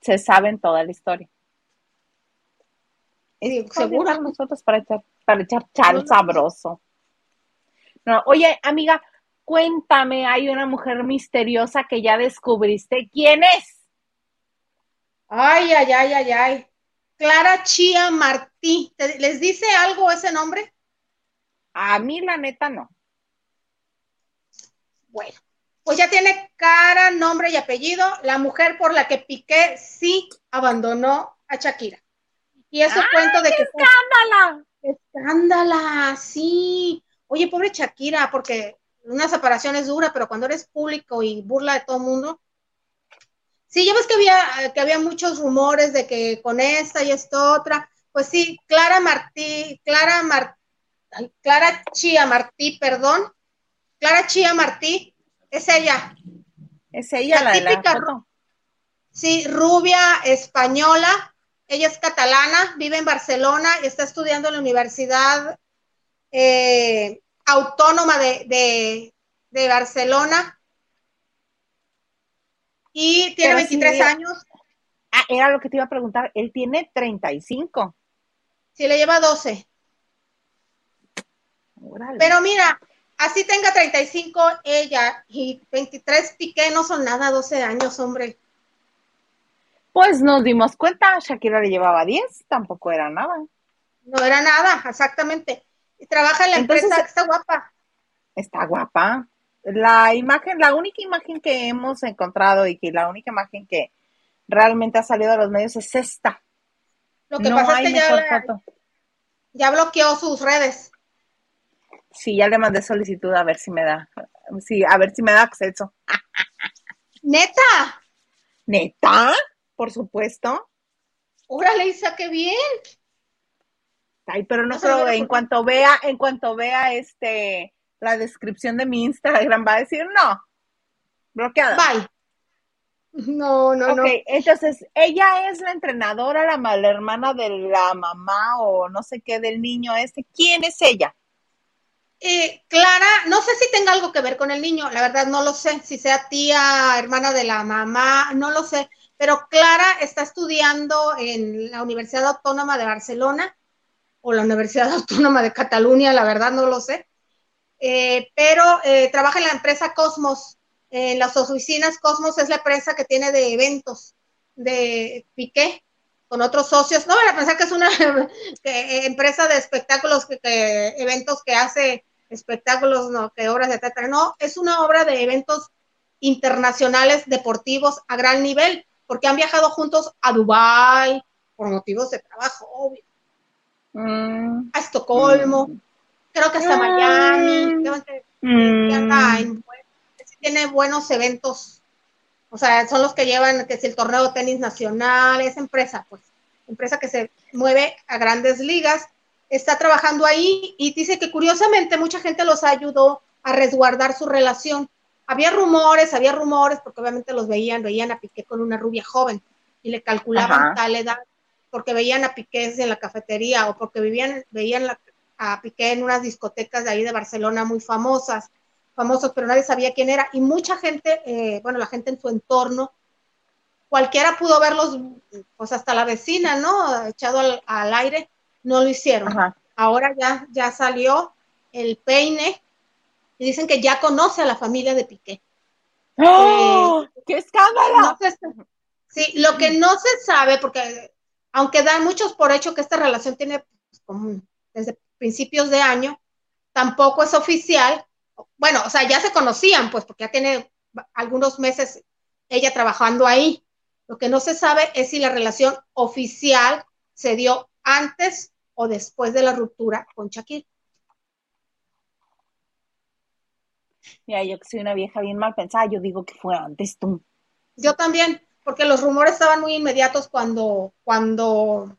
se saben toda la historia. Seguro seguro. nosotros para echar, para echar chal sabroso. No, oye, amiga, cuéntame, hay una mujer misteriosa que ya descubriste. ¿Quién es? Ay, ay, ay, ay, ay. Clara Chía Martí. ¿Te- ¿Les dice algo ese nombre? A mí la neta no. Bueno, pues ya tiene cara, nombre y apellido. La mujer por la que Piqué sí abandonó a Shakira. Y ¡Ay, cuento de que ¡Ándala! escándala, sí. Oye, pobre Shakira, porque una separación es dura, pero cuando eres público y burla de todo el mundo. Sí, ya ves que había, que había muchos rumores de que con esta y esta otra. Pues sí, Clara Martí, Clara Mar, ay, Clara Chía Martí, perdón. Clara Chía Martí, es ella. Es ella La la, de la típica foto. Sí, rubia española. Ella es catalana, vive en Barcelona y está estudiando en la Universidad eh, Autónoma de, de- de Barcelona. Y tiene Pero sí, 23 mira. años, Ah, era lo que te iba a preguntar. Él tiene 35. si le lleva 12. Órale. Pero mira, así tenga 35 ella y 23 Piqué no son nada, 12 años, hombre. Pues nos dimos cuenta, Shakira le llevaba 10, tampoco era nada. No era nada, exactamente. Y trabaja en la Entonces- empresa, está guapa. Está guapa. La imagen, la única imagen que hemos encontrado y que la única imagen que realmente ha salido a los medios es esta. Lo que no pasa es que ya, ya bloqueó sus redes. Sí, ya le mandé solicitud a ver si me da, sí, a ver si me da acceso. Neta, ¿Neta? Por supuesto. órale, Isa, qué bien. Ay, pero no No creo, en cuanto vea, en cuanto vea este la descripción de mi Instagram va a decir no. Bloqueada. Bye. No, no, Ok, no. entonces ella es la entrenadora, la mala hermana de la mamá o no sé qué del niño este. ¿Quién es ella? Eh, Clara, no sé si tenga algo que ver con el niño, la verdad no lo sé, si sea tía, hermana de la mamá, no lo sé, pero Clara está estudiando en la Universidad Autónoma de Barcelona o la Universidad *laughs* Autónoma de Cataluña, la verdad no lo sé, Eh, pero eh, trabaja en la empresa Cosmos, en las oficinas Cosmos es la empresa que tiene de eventos de Piqué con otros socios, no van a pensar que es una *laughs* que, eh, empresa de espectáculos, que, que eventos que hace espectáculos, no, que obras de teatro, no, es una obra de eventos internacionales deportivos a gran nivel, porque han viajado juntos a Dubái por motivos de trabajo, obvio, Mm, a Estocolmo, creo que hasta. Miami, creo que, mm, tiene buenos eventos, o sea, son los que llevan, que si el torneo de tenis nacional, esa empresa, pues, empresa que se mueve a grandes ligas, está trabajando ahí y dice que curiosamente mucha gente los ayudó a resguardar su relación. Había rumores, había rumores, porque obviamente los veían, veían a Piqué con una rubia joven y le calculaban Ajá. tal edad, porque veían a Piqué en la cafetería o porque vivían, veían la- a Piqué en unas discotecas de ahí de Barcelona muy famosas, famosos, pero nadie sabía quién era. Y mucha gente, eh, bueno, la gente en su entorno, cualquiera pudo verlos, pues hasta la vecina, ¿no? Echado al, al aire, no lo hicieron. Ajá. Ahora ya, ya salió el peine y dicen que ya conoce a la familia de Piqué. ¡Oh! ¡Qué escándalo! No se- sí, lo que no se sabe, porque aunque dan muchos por hecho que esta relación tiene pues, como desde principios de año, tampoco es oficial. Bueno, o sea, ya se conocían, pues, porque ya tiene algunos meses ella trabajando ahí. Lo que no se sabe es si la relación oficial se dio antes o después de la ruptura con Shakira. Mira, yo que soy una vieja bien mal pensada, yo digo que fue antes tú. Yo también, porque los rumores estaban muy inmediatos cuando, cuando,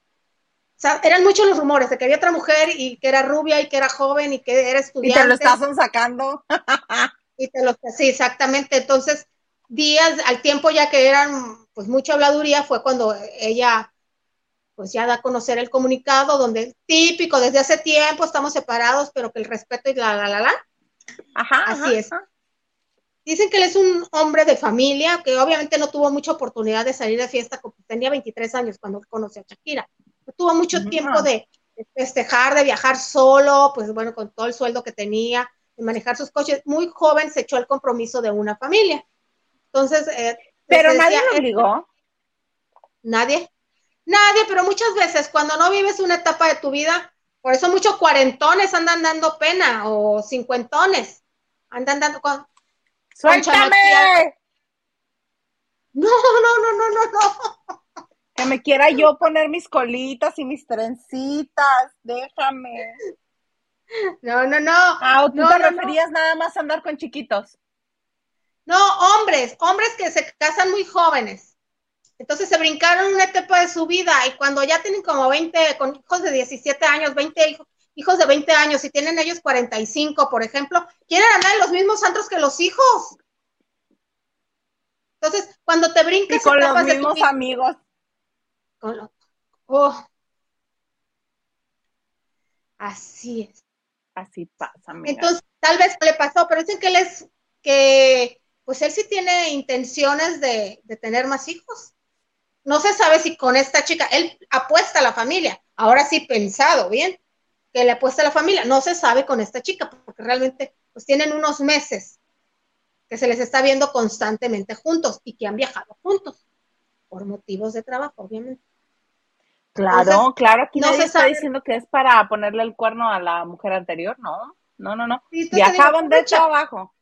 o sea, eran muchos los rumores de que había otra mujer y que era rubia y que era joven y que era Y estudiante. te lo estás sacando. *laughs* Y te lo- sí, exactamente. Entonces, días al tiempo ya que eran, pues, mucha habladuría, fue cuando ella, pues, ya da a conocer el comunicado, donde típico, desde hace tiempo estamos separados, pero que el respeto y la, la, la, la. Ajá. Así ajá, es. ajá. Dicen que él es un hombre de familia, que obviamente no tuvo mucha oportunidad de salir de fiesta, tenía 23 años cuando conoció a Shakira. No tuvo mucho tiempo de, festejar, de viajar solo, pues bueno, con todo el sueldo que tenía, de manejar sus coches. Muy joven se echó el compromiso de una familia. Entonces, eh, pero nadie lo obligó. Nadie. Nadie, pero muchas veces cuando no vives una etapa de tu vida, por eso muchos cuarentones andan dando pena o cincuentones andan dando con, ¡Suéltame! No, no, no, no, no, no. Que me quiera yo poner mis colitas y mis trencitas, déjame. No, no, no. Ah, tú no, te referías nada más a andar con chiquitos. No, hombres, hombres que se casan muy jóvenes. Entonces se brincaron una etapa de su vida y cuando ya tienen como 20, con hijos de 17 años, 20 hijos, hijos de 20 años y tienen ellos 45, por ejemplo, quieren andar en los mismos santos que los hijos. Entonces, cuando te brincas y con los mismos amigos. Oh. Así es. Así pasa. Entonces, tal vez le pasó, pero dicen que él es que pues él sí tiene intenciones de, de tener más hijos. No se sabe si con esta chica, él apuesta a la familia, ahora sí pensado, bien, que le apuesta a la familia. No se sabe con esta chica, porque realmente pues tienen unos meses que se les está viendo constantemente juntos y que han viajado juntos por motivos de trabajo, obviamente. Claro, claro, aquí no se está diciendo que es para ponerle el cuerno a la mujer anterior, no, no, no, no. Viajaban de trabajo.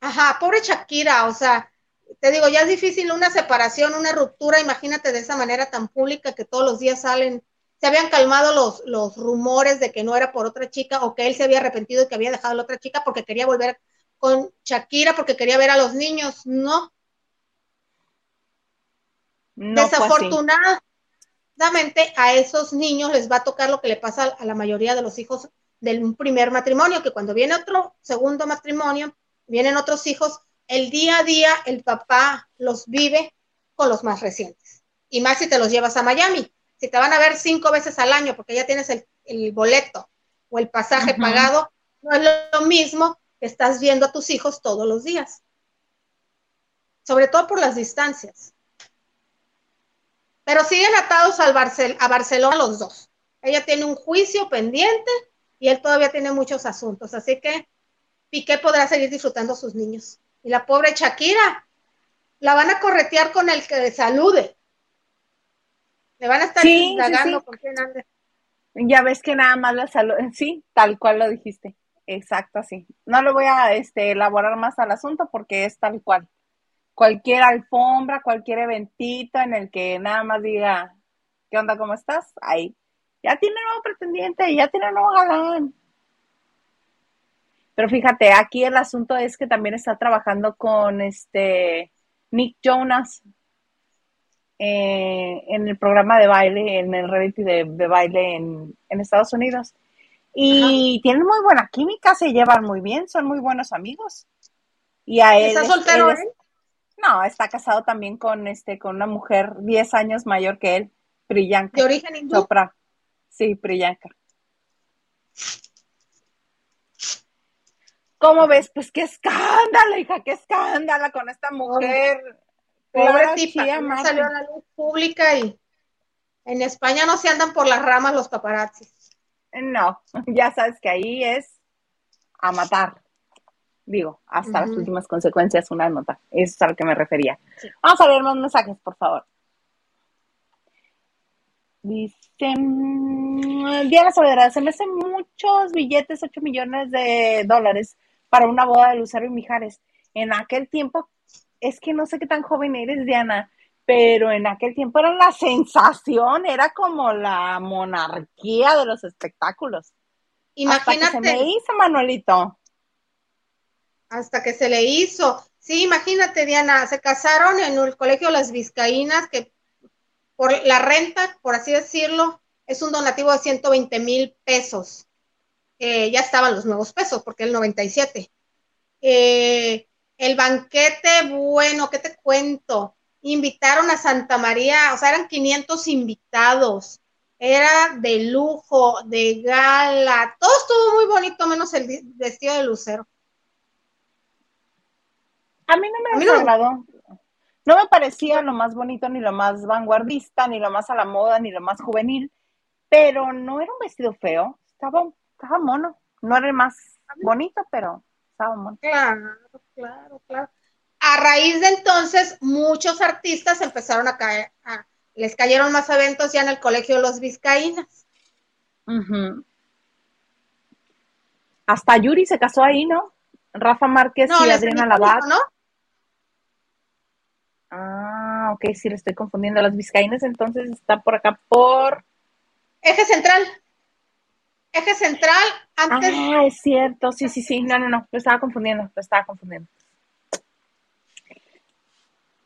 Ajá, pobre Shakira, o sea, te digo, ya es difícil una separación, una ruptura, imagínate de esa manera tan pública que todos los días salen se habían calmado los, los rumores de que no era por otra chica o que él se había arrepentido y que había dejado a la otra chica porque quería volver con Shakira, porque quería ver a los niños. No. A esos niños les va a tocar lo que le pasa a la mayoría de los hijos del primer matrimonio, que cuando viene otro segundo matrimonio, vienen otros hijos, el día a día el papá los vive con los más recientes. Y más si te los llevas a Miami si te van a ver cinco veces al año porque ya tienes el, boleto o el pasaje pagado, no es lo mismo que estás viendo a tus hijos todos los días. Sobre todo por las distancias. Pero siguen atados al a Barcelona los dos. Ella tiene un juicio pendiente y él todavía tiene muchos asuntos. Así que Piqué podrá seguir disfrutando a sus niños. Y la pobre Shakira, la van a corretear con el que salude. Le van a estar indagando con quién ande. Ya ves que nada más la salud, sí, tal cual lo dijiste. Exacto, así. No le voy a este, elaborar más al asunto porque es tal cual. Cualquier alfombra, cualquier eventito en el que nada más diga, ¿qué onda, cómo estás? Ahí. Ya tiene nuevo pretendiente, ya tiene nuevo galán. Pero fíjate, aquí el asunto es que también está trabajando con este Nick Jonas, eh, en el programa de baile, en el reality de, baile en, Estados Unidos. Y tienen muy buena química, se llevan muy bien, son muy buenos amigos. Y a él, ¿Está soltero él? No, está casado también con este con una mujer 10 años mayor que él, Priyanka. ¿De origen hindú? Chopra. Sí, Priyanka. ¿Cómo ves? Pues qué escándalo, hija, qué escándalo con esta mujer. Pobre tipa, salió a la luz pública y en España no se andan por las ramas los paparazzis. No, *laughs* ya sabes que ahí es a matar. Digo, hasta las últimas consecuencias una nota. Eso es a lo que me refería. Vamos a leer más mensajes, por favor. Dice mm, Diana Saavedra, se me hacen muchos billetes, 8 millones de dólares para una boda de Lucero y Mijares. En aquel tiempo es que no sé qué tan joven eres, Diana, pero en aquel tiempo era la sensación, era como la monarquía de los espectáculos. Imagínate. Hasta que se me hizo, Manuelito. Hasta que se le hizo. Sí, imagínate, Diana, se casaron en el colegio Las Vizcaínas, que por la renta, por así decirlo, es un donativo de 120 mil pesos. Eh, ya estaban los nuevos pesos, porque el 97. Eh, el banquete, bueno, ¿qué te cuento? Invitaron a Santa María, o sea, eran 500 invitados. Era de lujo, de gala, todo estuvo muy bonito, menos el vestido de lucero. A mí no me desagradó. No me parecía lo más bonito, ni lo más vanguardista, ni lo más a la moda, ni lo más juvenil, pero no era un vestido feo, estaba, estaba mono. No era el más bonito, pero estaba mono. Claro, claro, claro. A raíz de entonces, muchos artistas empezaron a caer, les cayeron más eventos ya en el colegio de los vizcaínas. Hasta Yuri se casó ahí, ¿no? Rafa Márquez y Adriana Labat. ¿no? Ah, ok, sí, le estoy confundiendo. Las vizcaínas entonces está por acá por... Eje central. Eje central, antes... Ah, es cierto, sí, sí, sí. No, no, no, lo estaba confundiendo, lo estaba confundiendo.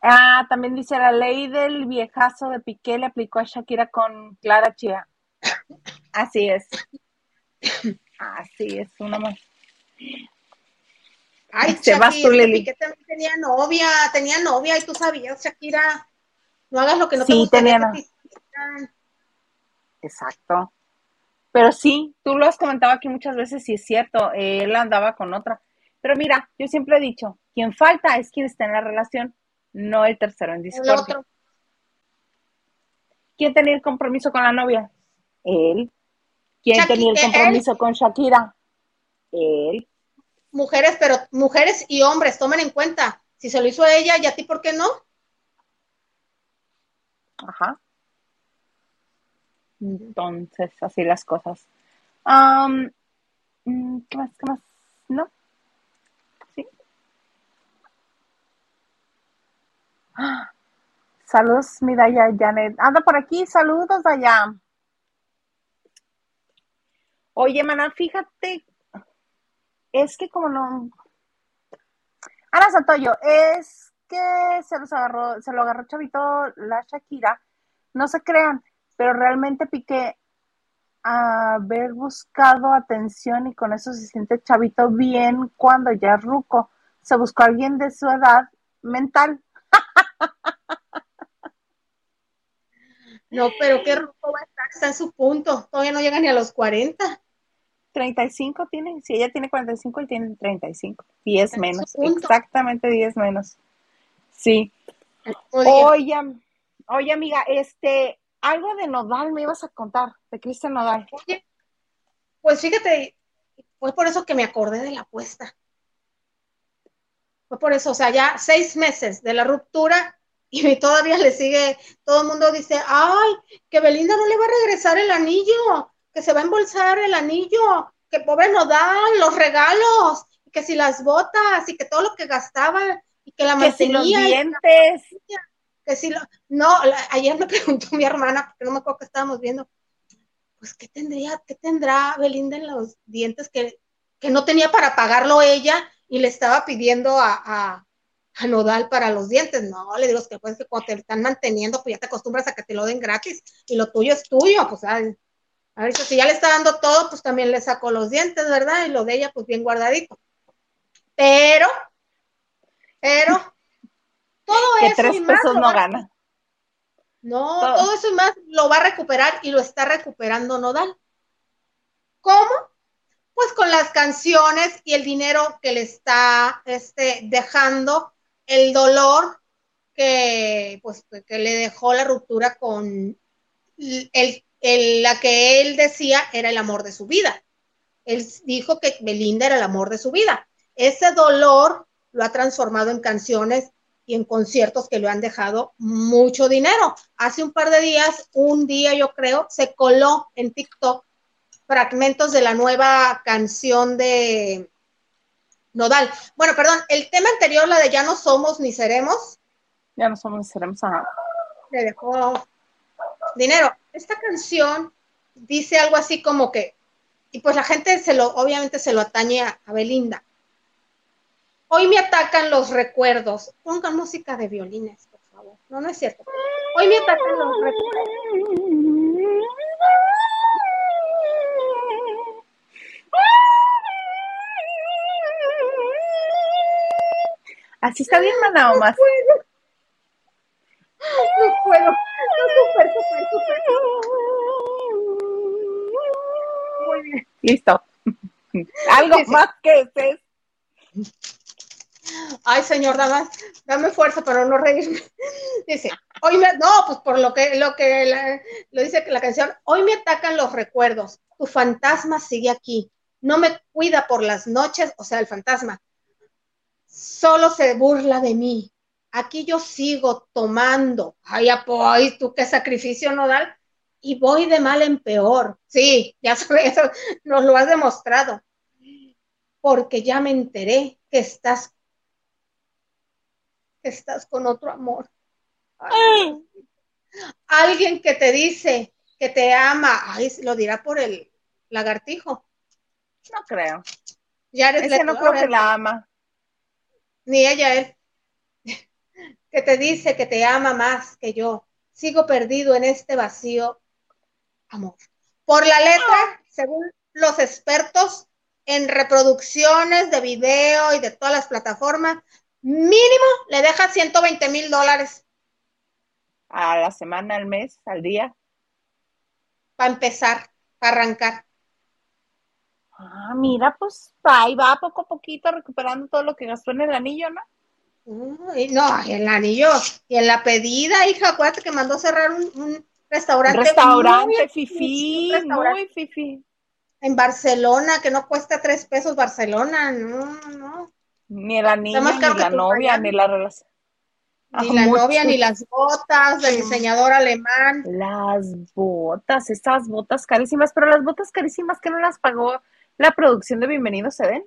Ah, también dice la ley del viejazo de Piqué le aplicó a Shakira con Clara Chía. Así es. Así es, una más. Ay, Shakira, Piqué también tenía novia, tenía novia y tú sabías, Shakira. No hagas lo que no te gusta. Tenía Exacto. Pero sí, tú lo has comentado aquí muchas veces y es cierto, él andaba con otra. Pero mira, yo siempre he dicho, quien falta es quien está en la relación no el tercero en discordia. ¿Quién tenía el compromiso con la novia? Él. ¿Quién tenía el compromiso con Shakira? Él. Mujeres, pero mujeres y hombres, tomen en cuenta. Si se lo hizo ella, ¿y a ti por qué no? Ajá. Entonces, así las cosas. Mm, ¿Qué más? ¿Qué más? ¿No? Saludos, mi Daya Janet. Anda por aquí, saludos allá. Oye, mana, fíjate, es que como no. Ana Santoyo, es que se los agarró, se lo agarró Chavito la Shakira. No se crean, pero realmente Piqué haber buscado atención y con eso se siente Chavito bien cuando ya ruco. Se buscó alguien de su edad mental no, pero qué ruco va a estar, está en su punto, todavía no llega ni a los 40. 35 tiene, si ella tiene 45, él tiene 35, 10 menos, exactamente 10 menos. Sí. Oye, oye, amiga, este, algo de Nodal me ibas a contar, de Cristian Nodal. Oye, pues fíjate, fue por eso que me acordé de la apuesta. Fue por eso, o sea, ya seis meses de la ruptura y *laughs* todavía le sigue, todo el mundo dice, ay, que Belinda no le va a regresar el anillo, que se va a embolsar el anillo, que pobre no da los regalos, que si las botas y que todo lo que gastaba y que la que Si los dientes. Que si lo, no, ayer me *laughs* preguntó mi hermana, porque no me acuerdo que estábamos viendo, pues qué tendría, qué tendrá Belinda en los dientes que, que no tenía para pagarlo ella y le estaba pidiendo a, Nodal para los dientes. No, le digo, que pues que cuando te están manteniendo, pues ya te acostumbras a que te lo den gratis y lo tuyo es tuyo, pues a ver, si ya le está dando todo, pues también le saco los dientes, ¿verdad? Y lo de ella, pues bien guardadito. Pero, pero, todo eso. tres y pesos no gana. No, todo eso y más lo va a recuperar y lo está recuperando Nodal. ¿Cómo? pues con las canciones y el dinero que le está este, dejando, el dolor que, pues, que le dejó la ruptura con el, la que él decía era el amor de su vida. Él dijo que Belinda era el amor de su vida. Ese dolor lo ha transformado en canciones y en conciertos que le han dejado mucho dinero. Hace un par de días, un día yo creo, se coló en TikTok fragmentos de la nueva canción de Nodal. Bueno, perdón, el tema anterior, la de Ya no somos ni seremos. Ya no somos ni seremos. Le dejó dinero. Esta canción dice algo así como que, y pues la gente se lo, obviamente se lo atañe a, a Belinda. Hoy me atacan los recuerdos. Pongan música de violines, por favor. No, no es cierto. Hoy me atacan los recuerdos. Así está bien, mana, o más. No puedo. No, súper, súper, súper. Muy bien. Listo. *laughs* Algo más que es. Ay, señor, dame, dame fuerza para no reírme. *laughs* Dice, hoy me, no, pues por lo que, lo que lo dice la canción, hoy me atacan los recuerdos, tu fantasma sigue aquí, no me cuida por las noches, o sea, el fantasma, solo se burla de mí. Aquí yo sigo tomando, ay, apoy, tú qué sacrificio no dar, y voy de mal en peor. Sí, ya *laughs* eso nos lo has demostrado. Porque ya me enteré que estás estás con otro amor. Alguien que te dice que te ama, ay, lo dirá por el lagartijo. No creo. Ya eres Ese no creo que la ama. Ni ella es. Que te dice que te ama más que yo. Sigo perdido en este vacío amor. Por la letra, según los expertos en reproducciones de video y de todas las plataformas, mínimo le deja 120 mil dólares. A la semana, al mes, al día. Para empezar, para arrancar. Ah, mira, pues ahí va poco a poquito recuperando todo lo que gastó en el anillo, ¿no? Uy, no, el anillo y en la pedida, hija, acuérdate que mandó cerrar un, restaurante. restaurante fifi, muy fifi. En Barcelona, que no cuesta tres pesos Barcelona, no, no. Ni la niña, ni la novia, ni la relación. Ni la novia, ni las botas del diseñador alemán. Las botas, estas botas carísimas, pero las botas carísimas que no las pagó la producción de Bienvenidos se ven.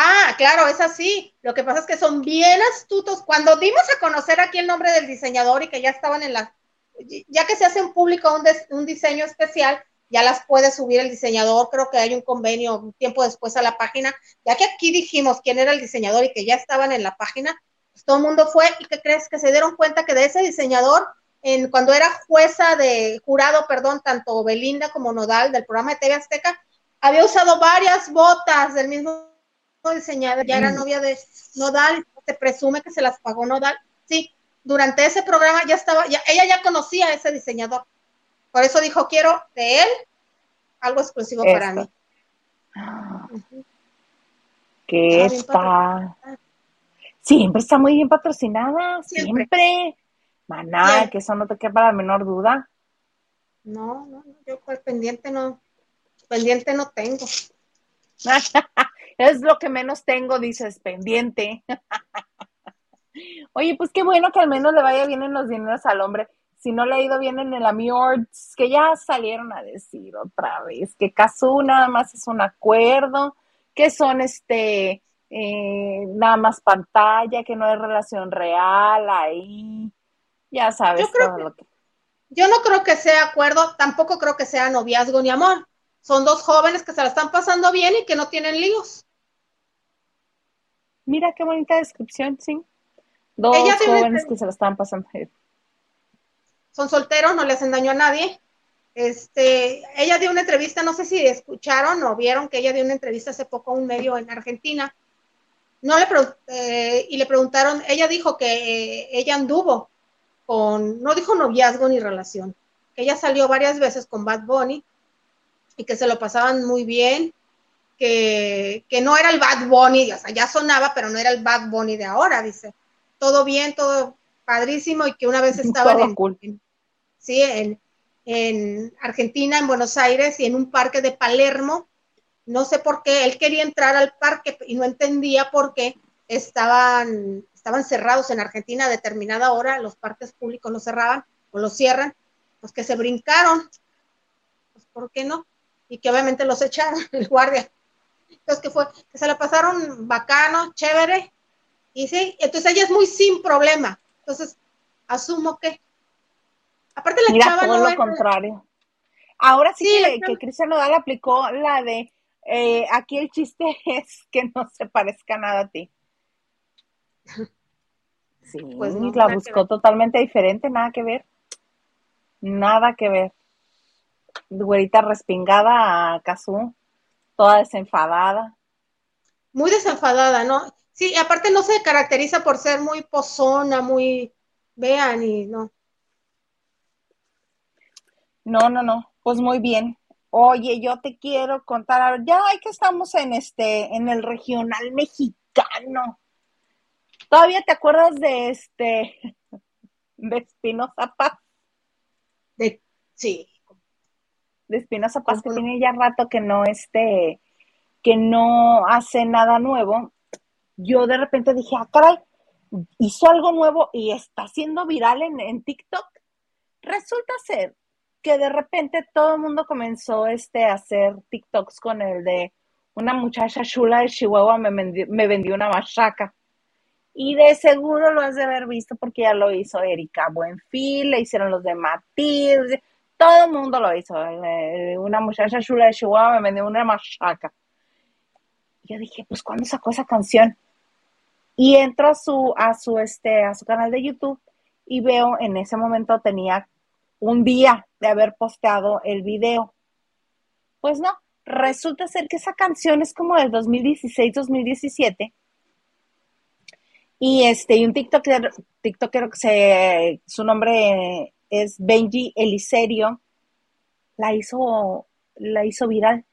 Ah, claro, es así. Lo que pasa es que son bien astutos. Cuando dimos a conocer aquí el nombre del diseñador y que ya estaban en la, ya que se hace en público un, un diseño especial, ya las puede subir el diseñador, creo que hay un convenio un tiempo después a la página, ya que aquí dijimos quién era el diseñador y que ya estaban en la página, pues todo el mundo fue y que crees que se dieron cuenta que de ese diseñador, en, cuando era jueza de jurado, perdón, tanto Belinda como Nodal del programa de TV Azteca, había usado varias botas del mismo diseñador, ya era mm. novia de Nodal, se presume que se las pagó Nodal, sí, durante ese programa ya estaba, ya, ella ya conocía a ese diseñador, por eso dijo, quiero de él algo exclusivo para mí. Que está. Siempre está muy bien patrocinada, siempre. Maná, que eso no te queda la menor duda. No, no, yo pues pendiente no, pendiente no tengo. *laughs* es lo que menos tengo, dices, pendiente. *laughs* Oye, pues qué bueno que al menos le vaya bien en los dineros al hombre si no le ha ido bien en el Awards, que ya salieron a decir otra vez que Kazoo nada más es un acuerdo, que son este eh, nada más pantalla, que no hay relación real ahí, ya sabes yo todo lo que... Yo no creo que sea acuerdo, tampoco creo que sea noviazgo ni amor. Son dos jóvenes que se la están pasando bien y que no tienen líos. Mira qué bonita descripción, sí. Dos jóvenes que se la están pasando son solteros, no le hacen daño a nadie. Este, ella dio una entrevista, no sé si escucharon o vieron que ella dio una entrevista hace poco a un medio en Argentina. No le eh, y le preguntaron, ella dijo que eh, ella anduvo con, no dijo noviazgo ni relación, que ella salió varias veces con Bad Bunny y que se lo pasaban muy bien, que, que no era el Bad Bunny, o sea, ya sonaba, pero no era el Bad Bunny de ahora, dice. Todo bien, todo padrísimo y que una vez estaba en, ¿sí? En, en Argentina, en Buenos Aires y en un parque de Palermo. No sé por qué, él quería entrar al parque y no entendía por qué estaban, estaban cerrados en Argentina a determinada hora, los parques públicos los cerraban o los cierran, pues que se brincaron, pues ¿por qué no? Y que obviamente los echaron, *laughs* el guardia. Entonces, que fue? Que se la pasaron bacano, chévere, y sí, entonces ella es muy sin problema. Entonces, asumo que Aparte la Mira, todo lo contrario. Ahora sí, que, que, Cristian Nodal aplicó la de eh, aquí el chiste *laughs* es que no se parezca nada a ti. *laughs* Sí, pues la buscó totalmente diferente, nada que ver. Nada que ver. Güerita respingada a Kazú, toda desenfadada. Muy desenfadada, ¿no? Sí, aparte no se caracteriza por ser muy pozona, muy, vean, y no. No, no, no, pues muy bien. Oye, yo te quiero contar, ya que estamos en este, en el regional mexicano, ¿Todavía te acuerdas de este, *laughs* de Espinosa Paz? De, sí. De Espinosa Paz, que tiene ya rato que no, este, que no hace nada nuevo. Yo de repente dije, ah, caray, hizo algo nuevo y está siendo viral en, en TikTok. Resulta ser que de repente todo el mundo comenzó este, a hacer TikToks con el de una muchacha chula de Chihuahua me vendió, me vendió una machaca. Y de seguro lo has de haber visto porque ya lo hizo Erika Buenfil, le hicieron los de Matilde, todo el mundo lo hizo. Eh, una muchacha chula de Chihuahua me vendió una machaca. Yo dije, pues ¿cuándo sacó esa canción? Y entro a su, a su, este, a su canal de YouTube y veo en ese momento tenía un día de haber posteado el video. Pues no, resulta ser que esa canción es como del 2016-2017. Y este, y un TikToker, TikToker que se, su nombre es Benji Eliserio, la hizo, la hizo viral.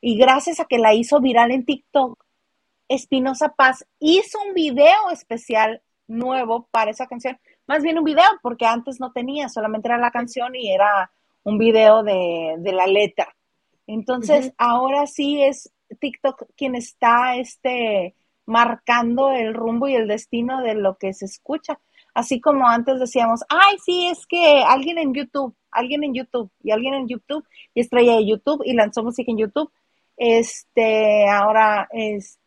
Y gracias a que la hizo viral en TikTok, Espinosa Paz hizo un video especial nuevo para esa canción más bien un video, porque antes no tenía, solamente era la canción y era un video de, la letra. Entonces, ahora sí es TikTok quien está este, marcando el rumbo y el destino de lo que se escucha. Así como antes decíamos, ay, sí, es que alguien en YouTube, alguien en YouTube, y alguien en YouTube, y estrella de YouTube, y lanzó música en YouTube. Este, ahora es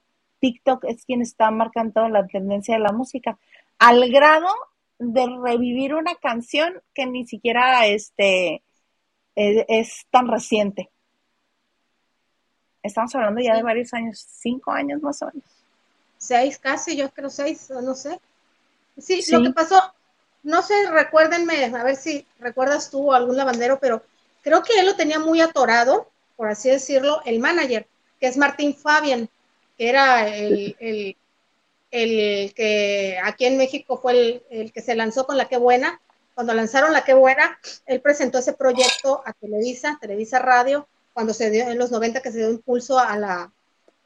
TikTok es quien está marcando la tendencia de la música, al grado de revivir una canción que ni siquiera este, es, tan reciente. Estamos hablando ya de varios años, cinco años más o menos. Seis casi, yo creo seis, no sé. Sí, lo que pasó, no sé, recuérdenme, a ver si recuerdas tú algún lavandero, pero creo que él lo tenía muy atorado, por así decirlo, el manager, que es Martín Fabian, que era el, el el que aquí en México fue el, que se lanzó con La Qué Buena. Cuando lanzaron La Qué Buena, él presentó ese proyecto a Televisa, Televisa Radio, cuando se dio en los 90 que se dio impulso a la,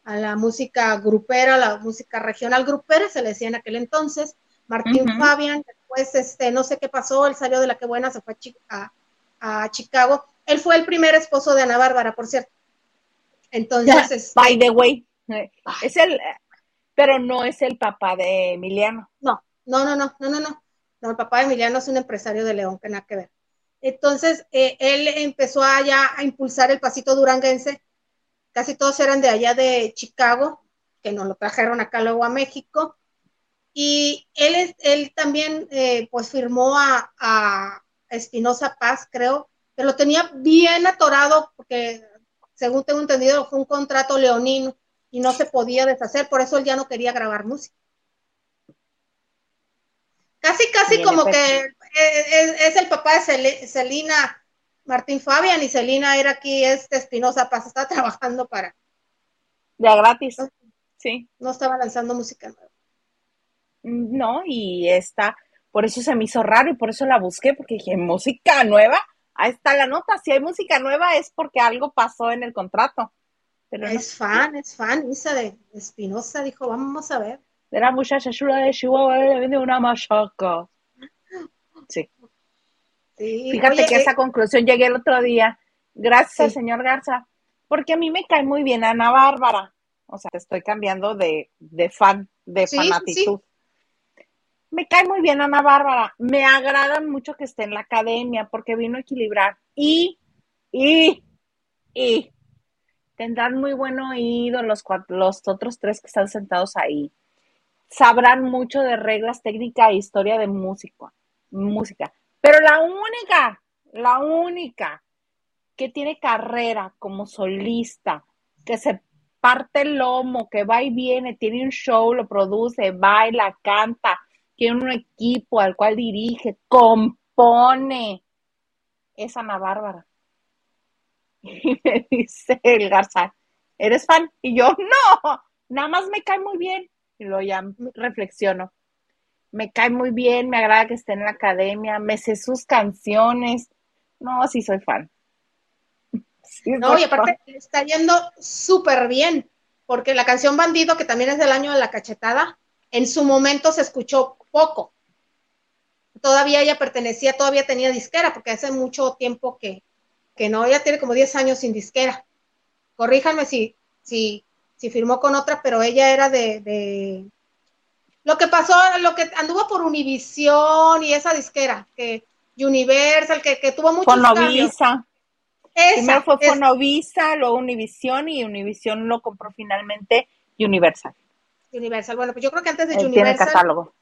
a la música grupera, la música regional grupera, se le decía en aquel entonces. Martín Fabian, después, este, no sé qué pasó, él salió de La Qué Buena, se fue a, a, Chicago. Él fue el primer esposo de Ana Bárbara, por cierto. Entonces, este, by the way, es el, pero no es el papá de Emiliano. No, no, no, no, no, no, no. No, el papá de Emiliano es un empresario de León, que nada que ver. Entonces, eh, él empezó allá a impulsar el pasito duranguense. Casi todos eran de allá de Chicago, que nos lo trajeron acá luego a México. Y él, él también, eh, pues, firmó a, a Espinosa Paz, creo, que lo tenía bien atorado, porque según tengo entendido, fue un contrato leonino y no se podía deshacer, por eso él ya no quería grabar música. Casi, casi como que es, el papá de Celina Martín Fabián y Celina era aquí, este Espinosa Paz, está *laughs* trabajando para. De gratis, sí. No estaba lanzando música nueva. No, y está, por eso se me hizo raro y por eso la busqué, porque dije, música nueva, ahí está la nota, si hay música nueva es porque algo pasó en el contrato es fan, es fan, Isa de Espinosa, dijo, vamos a ver. Era muchacha chula de Chihuahua, le vende una machaca. Sí. Fíjate que esa eh, conclusión llegué el otro día. Gracias, señor Garza. Porque a mí me cae muy bien Ana Bárbara. O sea, te estoy cambiando de, de fan, de fanatitud. Me cae muy bien Ana Bárbara. Me agrada mucho que esté en la academia porque vino a equilibrar. Y, y, y tendrán muy buen oído los, los otros tres que están sentados ahí. Sabrán mucho de reglas técnicas e historia de música, música. Pero la única, la única que tiene carrera como solista, que se parte el lomo, que va y viene, tiene un show, lo produce, baila, canta, tiene un equipo al cual dirige, compone, es Ana Bárbara. *laughs* Y me dice el Garza, ¿eres fan? Y yo, no, nada más me cae muy bien. Y luego ya reflexiono. Me cae muy bien, me agrada que esté en la academia, me sé sus canciones. No, sí soy fan. *laughs* no, y aparte está yendo súper bien, porque la canción Bandido, que también es del año de la cachetada, en su momento se escuchó poco. Todavía ella pertenecía, todavía tenía disquera, porque hace mucho tiempo que, que no, ella tiene como 10 años sin disquera. Corríjanme si, si, si firmó con otra, pero ella era de, de, lo que pasó, lo que anduvo por Univision y esa disquera, que Universal, que, que tuvo muchos Fonovisa. Primero fue Fonovisa, luego Univision y Univision lo compró finalmente Universal. Universal, bueno, pues yo creo que antes de Él Universal. Tiene catálogo.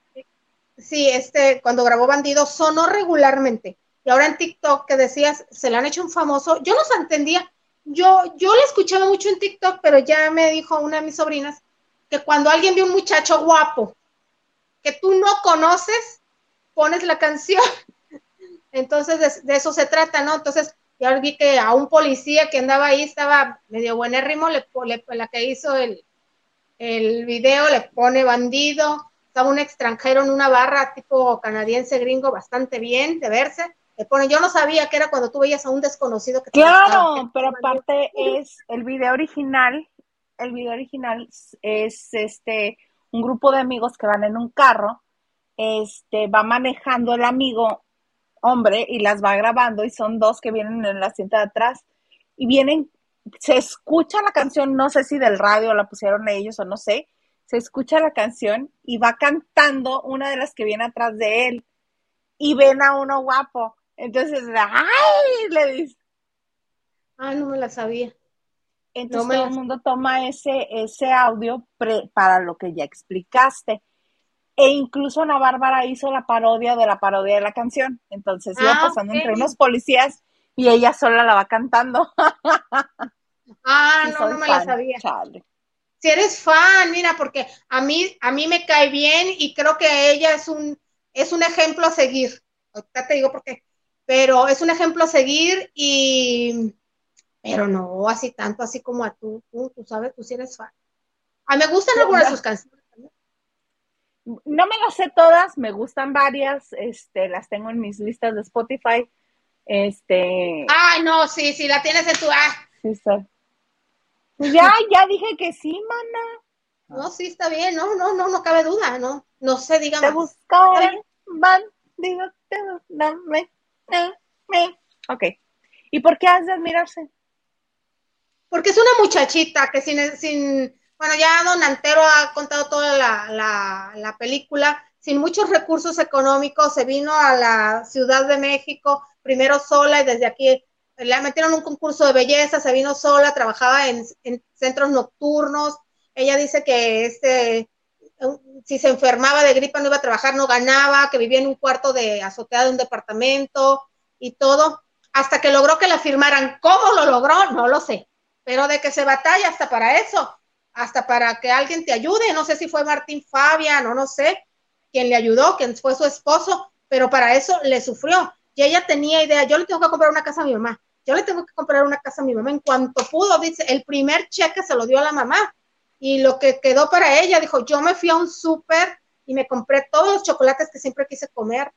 Sí, este, cuando grabó Bandido sonó regularmente. Y ahora en TikTok que decías, se le han hecho un famoso, yo no se entendía. Yo, yo le escuchaba mucho en TikTok, pero ya me dijo una de mis sobrinas que cuando alguien ve un muchacho guapo que tú no conoces, pones la canción. *laughs* Entonces, de, eso se trata, ¿no? Entonces, ya vi que a un policía que andaba ahí estaba medio buenérrimo, le, le, la que hizo el, el video le pone bandido, estaba un extranjero en una barra tipo canadiense gringo bastante bien de verse, le pone, yo no sabía que era cuando tú veías a un desconocido que Claro, pero aparte es el video original, el video original es este un grupo de amigos que van en un carro, este va manejando el amigo hombre y las va grabando y son dos que vienen en la cinta de atrás y vienen, se escucha la canción, no sé si del radio la pusieron ellos o no sé, se escucha la canción y va cantando una de las que viene atrás de él y ven a uno guapo. Entonces, ¡ay! Le dice. Ah, no me la sabía. Entonces todo el mundo toma ese, ese audio para lo que ya explicaste. E incluso Ana Bárbara hizo la parodia de la parodia de la canción. Entonces iba ah, pasando entre unos policías y ella sola la va cantando. *laughs* ah, no, no me la sabía. Si eres fan, mira, porque a mí, a mí me cae bien y creo que ella es un, es un ejemplo a seguir. Ahorita te digo por qué. Pero es un ejemplo a seguir y, pero no así tanto, así como a tú, tú, tú sabes, tú sí eres fan. A mí me gustan algunas de sus canciones no me las sé todas, me gustan varias, este, las tengo en mis listas de Spotify. Este. Ay, no, sí, sí, la tienes en tu. Ah. Sí, está. Pues ya, *laughs* ya dije que sí, mana. No, sí, está bien, no, no, no, no cabe duda, no, no sé, dígame. Te buscaré, van, digo, te, dame, me. Ok. ¿Y por qué has de admirarse? Porque es una muchachita que sin, sin bueno, ya Don Antero ha contado toda la, película, sin muchos recursos económicos, se vino a la Ciudad de México, primero sola y desde aquí le metieron un concurso de belleza, se vino sola, trabajaba en, centros nocturnos. Ella dice que este, si se enfermaba de gripa no iba a trabajar, no ganaba, que vivía en un cuarto de azotea de un departamento y todo, hasta que logró que la firmaran. ¿Cómo lo logró? No lo sé, pero de que se batalla hasta para eso hasta para que alguien te ayude. No sé si fue Martín Fabian o no sé quién le ayudó, quién fue su esposo, pero para eso le sufrió. Y ella tenía idea, yo le tengo que comprar una casa a mi mamá, yo le tengo que comprar una casa a mi mamá. En cuanto pudo, dice, el primer cheque se lo dio a la mamá. Y lo que quedó para ella, dijo, yo me fui a un súper y me compré todos los chocolates que siempre quise comer,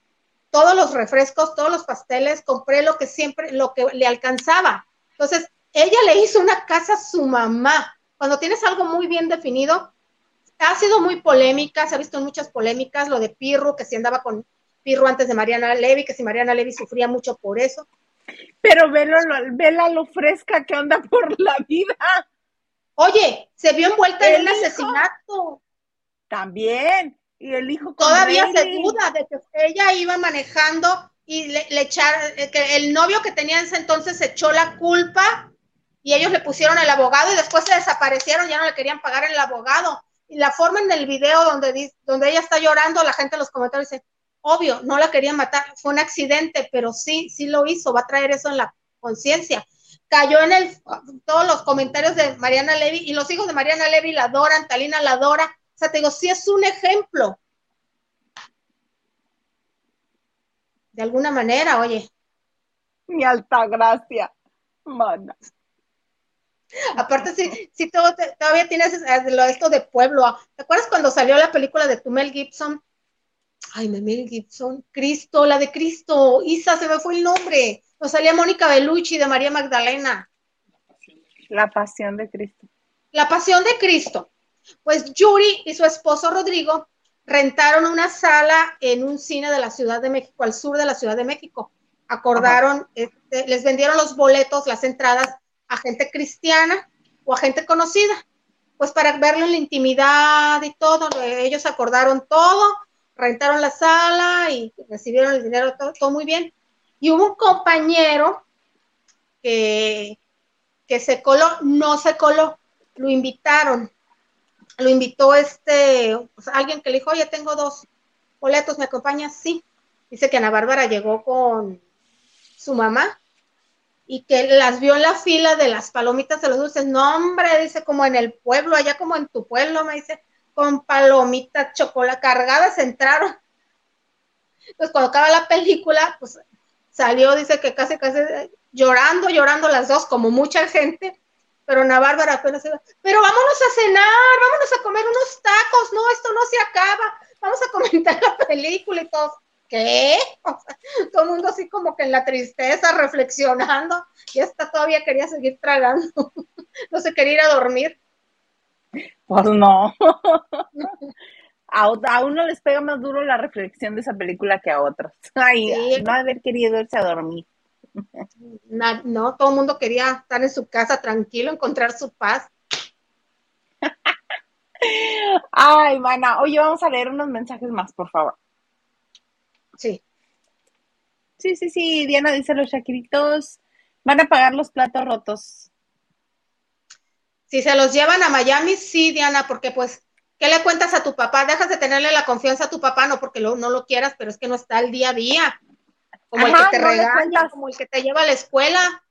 todos los refrescos, todos los pasteles, compré lo que siempre, lo que le alcanzaba. Entonces, ella le hizo una casa a su mamá cuando tienes algo muy bien definido, ha sido muy polémica, se ha visto en muchas polémicas, lo de Pirro, que si andaba con Pirro antes de Mariana Levy, que si Mariana Levy sufría mucho por eso. Pero velo, vela lo fresca que anda por la vida. Oye, se vio envuelta en un asesinato. También. Y el hijo todavía se duda de que ella iba manejando y le, le echar, que el novio que tenía en ese entonces echó la culpa y ellos le pusieron el abogado y después se desaparecieron, ya no le querían pagar el abogado. Y la forma en el video donde, donde ella está llorando, la gente en los comentarios dice, obvio, no la querían matar, fue un accidente, pero sí, sí lo hizo, va a traer eso en la conciencia. Cayó en el, todos los comentarios de Mariana Levy y los hijos de Mariana Levy la adoran, Talina la adora. O sea, te digo, sí es un ejemplo. De alguna manera, oye. Mi alta gracia, mana. Aparte, sí, sí todo, todavía tienes esto de pueblo. ¿Te acuerdas cuando salió la película de tu Mel Gibson? Ay, Mel Gibson, Cristo, la de Cristo, Isa, se me fue el nombre. Nos salía Mónica Bellucci de María Magdalena. La pasión de Cristo. La pasión de Cristo. Pues Yuri y su esposo Rodrigo rentaron una sala en un cine de la Ciudad de México, al sur de la Ciudad de México. Acordaron, este, les vendieron los boletos, las entradas a gente cristiana o a gente conocida, pues para verlo en la intimidad y todo. Ellos acordaron todo, rentaron la sala y recibieron el dinero, todo, muy bien. Y hubo un compañero que, que se coló, no se coló, lo invitaron lo invitó este, alguien que le dijo, oye, tengo dos boletos, ¿me acompañas? Sí. Dice que Ana Bárbara llegó con su mamá y que las vio en la fila de las palomitas de los dulces. No, hombre, dice, como en el pueblo, allá como en tu pueblo, me dice, con palomitas, chocolate cargadas entraron. Entonces, cuando acaba la película, pues salió, dice que casi, casi llorando, llorando las dos, como mucha gente, pero Ana Bárbara apenas se pero vámonos a cenar, vámonos a comer unos tacos, no, esto no se acaba, vamos a comentar la película y todo. ¿Qué? todo el mundo así como que en la tristeza, reflexionando, y esta todavía quería seguir tragando, *laughs* no se quería ir a dormir. Pues no. *laughs* A, uno les pega más duro la reflexión de esa película que a otros. *laughs* Ay, no haber querido irse a dormir no, todo el mundo quería estar en su casa tranquilo, encontrar su paz. *laughs* Ay, mana, oye, vamos a leer unos mensajes más, por favor. Sí. Sí, sí, sí, Diana dice los Shakiritos van a pagar los platos rotos. Si se los llevan a Miami, sí, Diana, porque pues, ¿qué le cuentas a tu papá? Dejas de tenerle la confianza a tu papá, no porque no lo quieras, pero es que no está el día a día como el que te regaña, como el que te lleva a la escuela.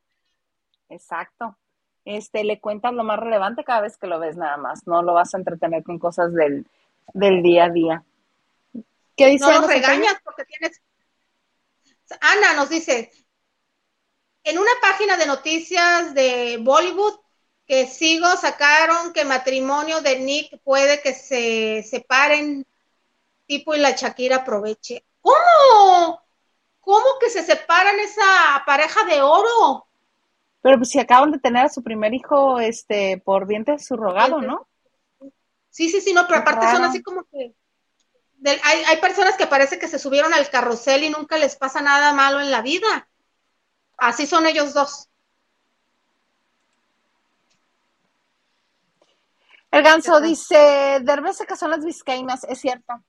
Exacto. Este, le cuentas lo más relevante cada vez que lo ves nada más, no lo vas a entretener con cosas del, día a día. ¿Qué dice? No lo regañas porque tienes... Ana nos dice, en una página de noticias de Bollywood que sigo sacaron que matrimonio de Nick puede que se separen tipo y la Shakira aproveche. ¿Cómo? ¿Cómo que se separan esa pareja de oro? Pero pues si acaban de tener a su primer hijo este por vientre subrogado, ¿no? Sí, sí, sí, no, pero aparte son así como que hay, hay, personas que parece que se subieron al carrusel y nunca les pasa nada malo en la vida. Así son ellos dos. El ganso dice, Derbez se casó en las Vizcaínas, es cierto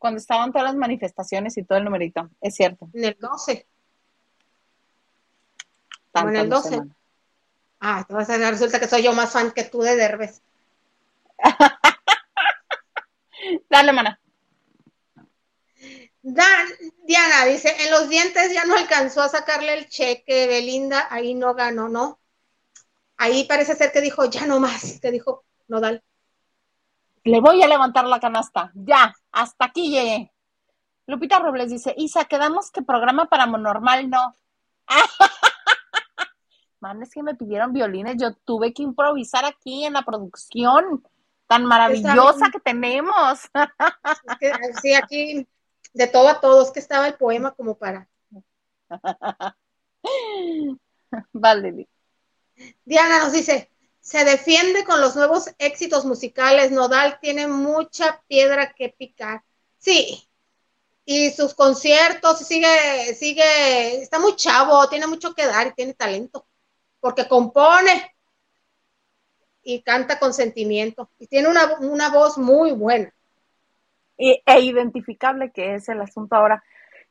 cuando estaban todas las manifestaciones y todo el numerito, es cierto. En el 12. en el 12. Ah, te vas a dar, resulta que soy yo más fan que tú de Derbez. *laughs* Dale, mana. Dan, Diana dice, en los dientes ya no alcanzó a sacarle el cheque, Belinda, ahí no ganó, ¿no? Ahí parece ser que dijo, ya no más, que dijo Nodal le voy a levantar la canasta, ya, hasta aquí llegué. Lupita Robles dice, Isa, quedamos que programa para normal no. *laughs* Man, es que me pidieron violines, yo tuve que improvisar aquí en la producción tan maravillosa que tenemos. *laughs* sí, aquí de todo a todos, que estaba el poema como para. vale. Diana nos dice, se defiende con los nuevos éxitos musicales. Nodal tiene mucha piedra que picar. Sí. Y sus conciertos, sigue, sigue, está muy chavo, tiene mucho que dar y tiene talento. Porque compone y canta con sentimiento. Y tiene una, voz muy buena. e identificable, que es el asunto ahora.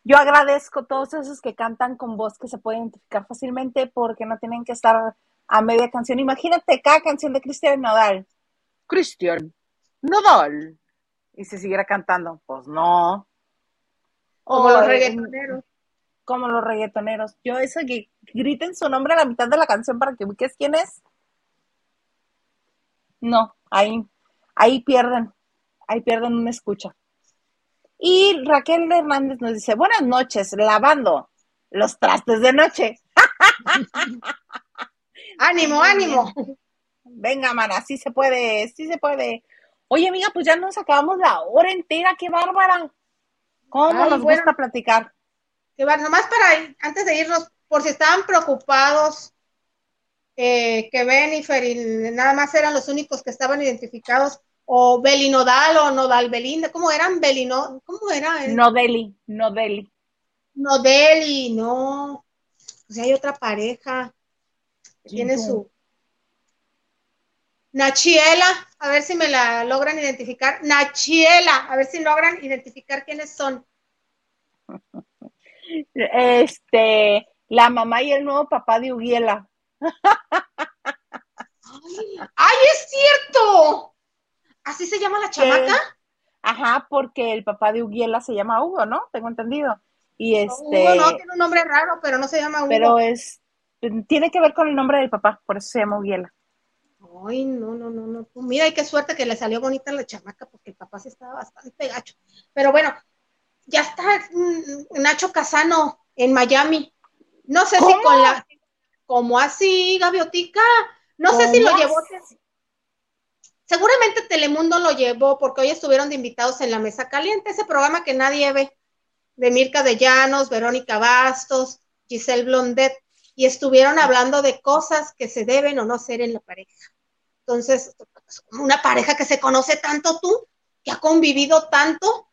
Yo agradezco a todos esos que cantan con voz que se puede identificar fácilmente porque no tienen que estar a media canción. Imagínate cada canción de Cristian Nodal. Cristian Nodal. Y se siguiera cantando. Pues no. Como los reggaetoneros. Como los reggaetoneros. Yo eso que griten su nombre a la mitad de la canción para que ubiques quién es. No, ahí, ahí pierden, ahí pierden una escucha. Y Raquel Hernández nos dice, buenas noches, lavando los trastes de noche. *laughs* Ánimo, ánimo. Venga, mana, sí se puede, sí se puede. Oye, amiga, pues ya nos acabamos la hora entera, qué bárbara. ¿Cómo nos gusta platicar? Qué bárbara. Nomás para, antes de irnos, por si estaban preocupados, eh, que Benifer y nada más eran los únicos que estaban identificados, o Belinodal o Nodal Belinda, ¿cómo eran? Belino, ¿cómo era? Nodeli, Nodeli. Nodeli, no. O sea, hay otra pareja tiene su. Nachiela, a ver si me la logran identificar. Nachiela, a ver si logran identificar quiénes son. *laughs* Este, la mamá y el nuevo papá de Uguiela. *laughs* ¡Ay, es cierto! ¿Así se llama la chamaca? Ajá, porque el papá de Uguiela se llama Hugo, ¿no? Tengo entendido. Y este. Hugo no, tiene un nombre raro, pero no se llama Hugo. Pero es. Tiene que ver con el nombre del papá, por eso se llama Uguiela. Ay, no, no, no, no. Pues mira, y qué suerte que le salió bonita la chamaca, porque el papá sí estaba bastante gacho. Pero bueno, ya está mm, Nacho Casano en Miami. No sé si con la. ¿Cómo así, Gaviotica? No sé si lo llevó. Seguramente Telemundo lo llevó porque hoy estuvieron de invitados en la Mesa Caliente, ese programa que nadie ve, de Mirka de Llanos, Verónica Bastos, Giselle Blondet, y estuvieron hablando de cosas que se deben o no hacer en la pareja. Entonces, una pareja que se conoce tanto tú, que ha convivido tanto,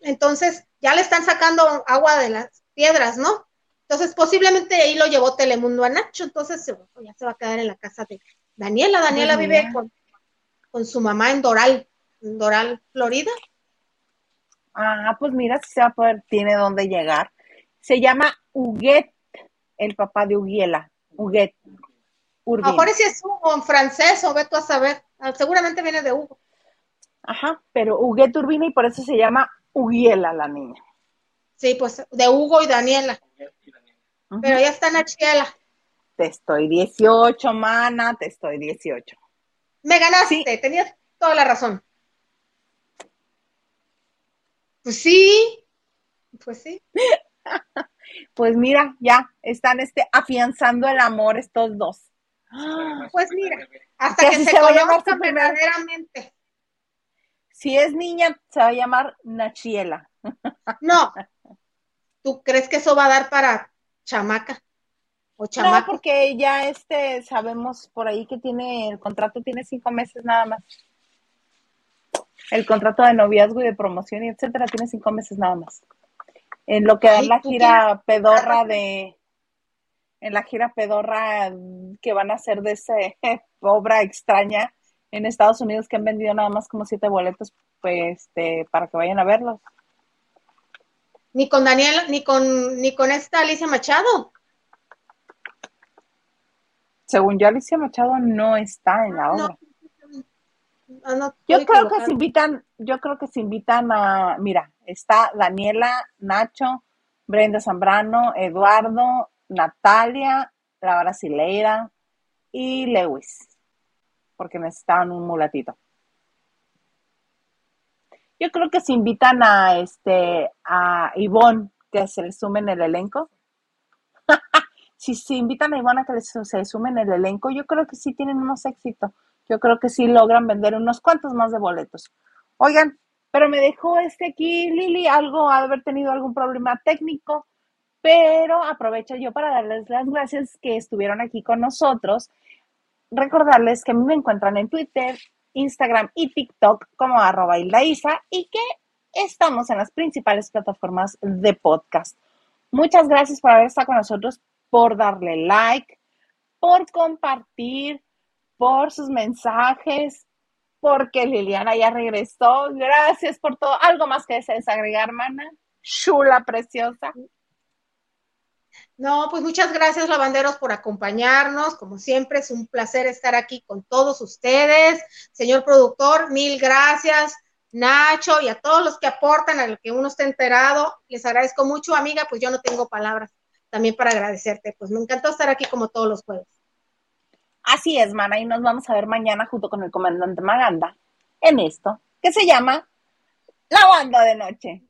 entonces ya le están sacando agua de las piedras, ¿no? Entonces, posiblemente ahí lo llevó Telemundo a Nacho, entonces ya se va a quedar en la casa de Daniela. Daniela vive con con su mamá en Doral, en Doral, Florida. Ah, pues mira, si se va a poder, tiene dónde llegar. Se llama Huguet, el papá de Huguiela. Huguet. A lo mejor si es Hugo en francés o ve tú a saber. Ah, seguramente viene de Hugo. Ajá, pero Huguet Urbina y por eso se llama Huguiela la niña. Sí, pues de Hugo y Daniela. Pero ya está Nachiela. Te estoy 18, mana, te estoy 18. Me ganaste, tenías toda la razón. Pues sí, pues sí. *laughs* pues mira, ya están este, afianzando el amor estos dos. Pues mira, hasta que se, se conozcan verdaderamente. Si es niña, se va a llamar Nachiela. No. ¿Tú crees que eso va a dar para chamaca? No, porque ya este sabemos por ahí que tiene el contrato tiene cinco meses nada más. El contrato de noviazgo y de promoción y etcétera tiene cinco meses nada más. En lo que da la gira pedorra de en la gira pedorra que van a hacer de esa *laughs* obra extraña en Estados Unidos que han vendido nada más como siete boletos pues este para que vayan a verlos. Ni con Daniela, ni con ni con esta Alicia Machado según yo, Alicia Machado no está en la obra. Ah, yo creo que se invitan, yo creo que se invitan a, mira, está Daniela, Nacho, Brenda Zambrano, Eduardo, Natalia, la brasileira y Lewis, porque necesitaban un mulatito. Yo creo que se invitan a este a Ivonne que se le sumen el elenco *laughs* si se invitan a Ivana que se sumen el elenco, yo creo que sí tienen unos éxitos. Yo creo que sí logran vender unos cuantos más de boletos. Oigan, pero me dejó este aquí, Lili, algo, haber tenido algún problema técnico, pero aprovecho yo para darles las gracias que estuvieron aquí con nosotros. Recordarles que me encuentran en Twitter, Instagram y TikTok como arroba Isa y que estamos en las principales plataformas de podcast. Muchas gracias por haber estado con nosotros por darle like, por compartir, por sus mensajes, porque Liliana ya regresó. Gracias por todo. ¿Algo más que desees agregar, mana? Chula, preciosa. No, pues muchas gracias, lavanderos, por acompañarnos. Como siempre, es un placer estar aquí con todos ustedes. Señor productor, mil gracias. Nacho y a todos los que aportan, a lo que uno está enterado, les agradezco mucho, amiga, pues yo no tengo palabras también para agradecerte. Pues me encantó estar aquí como todos los jueves. Así es, mana, y nos vamos a ver mañana junto con el comandante Maganda en esto que se llama La Banda de Noche.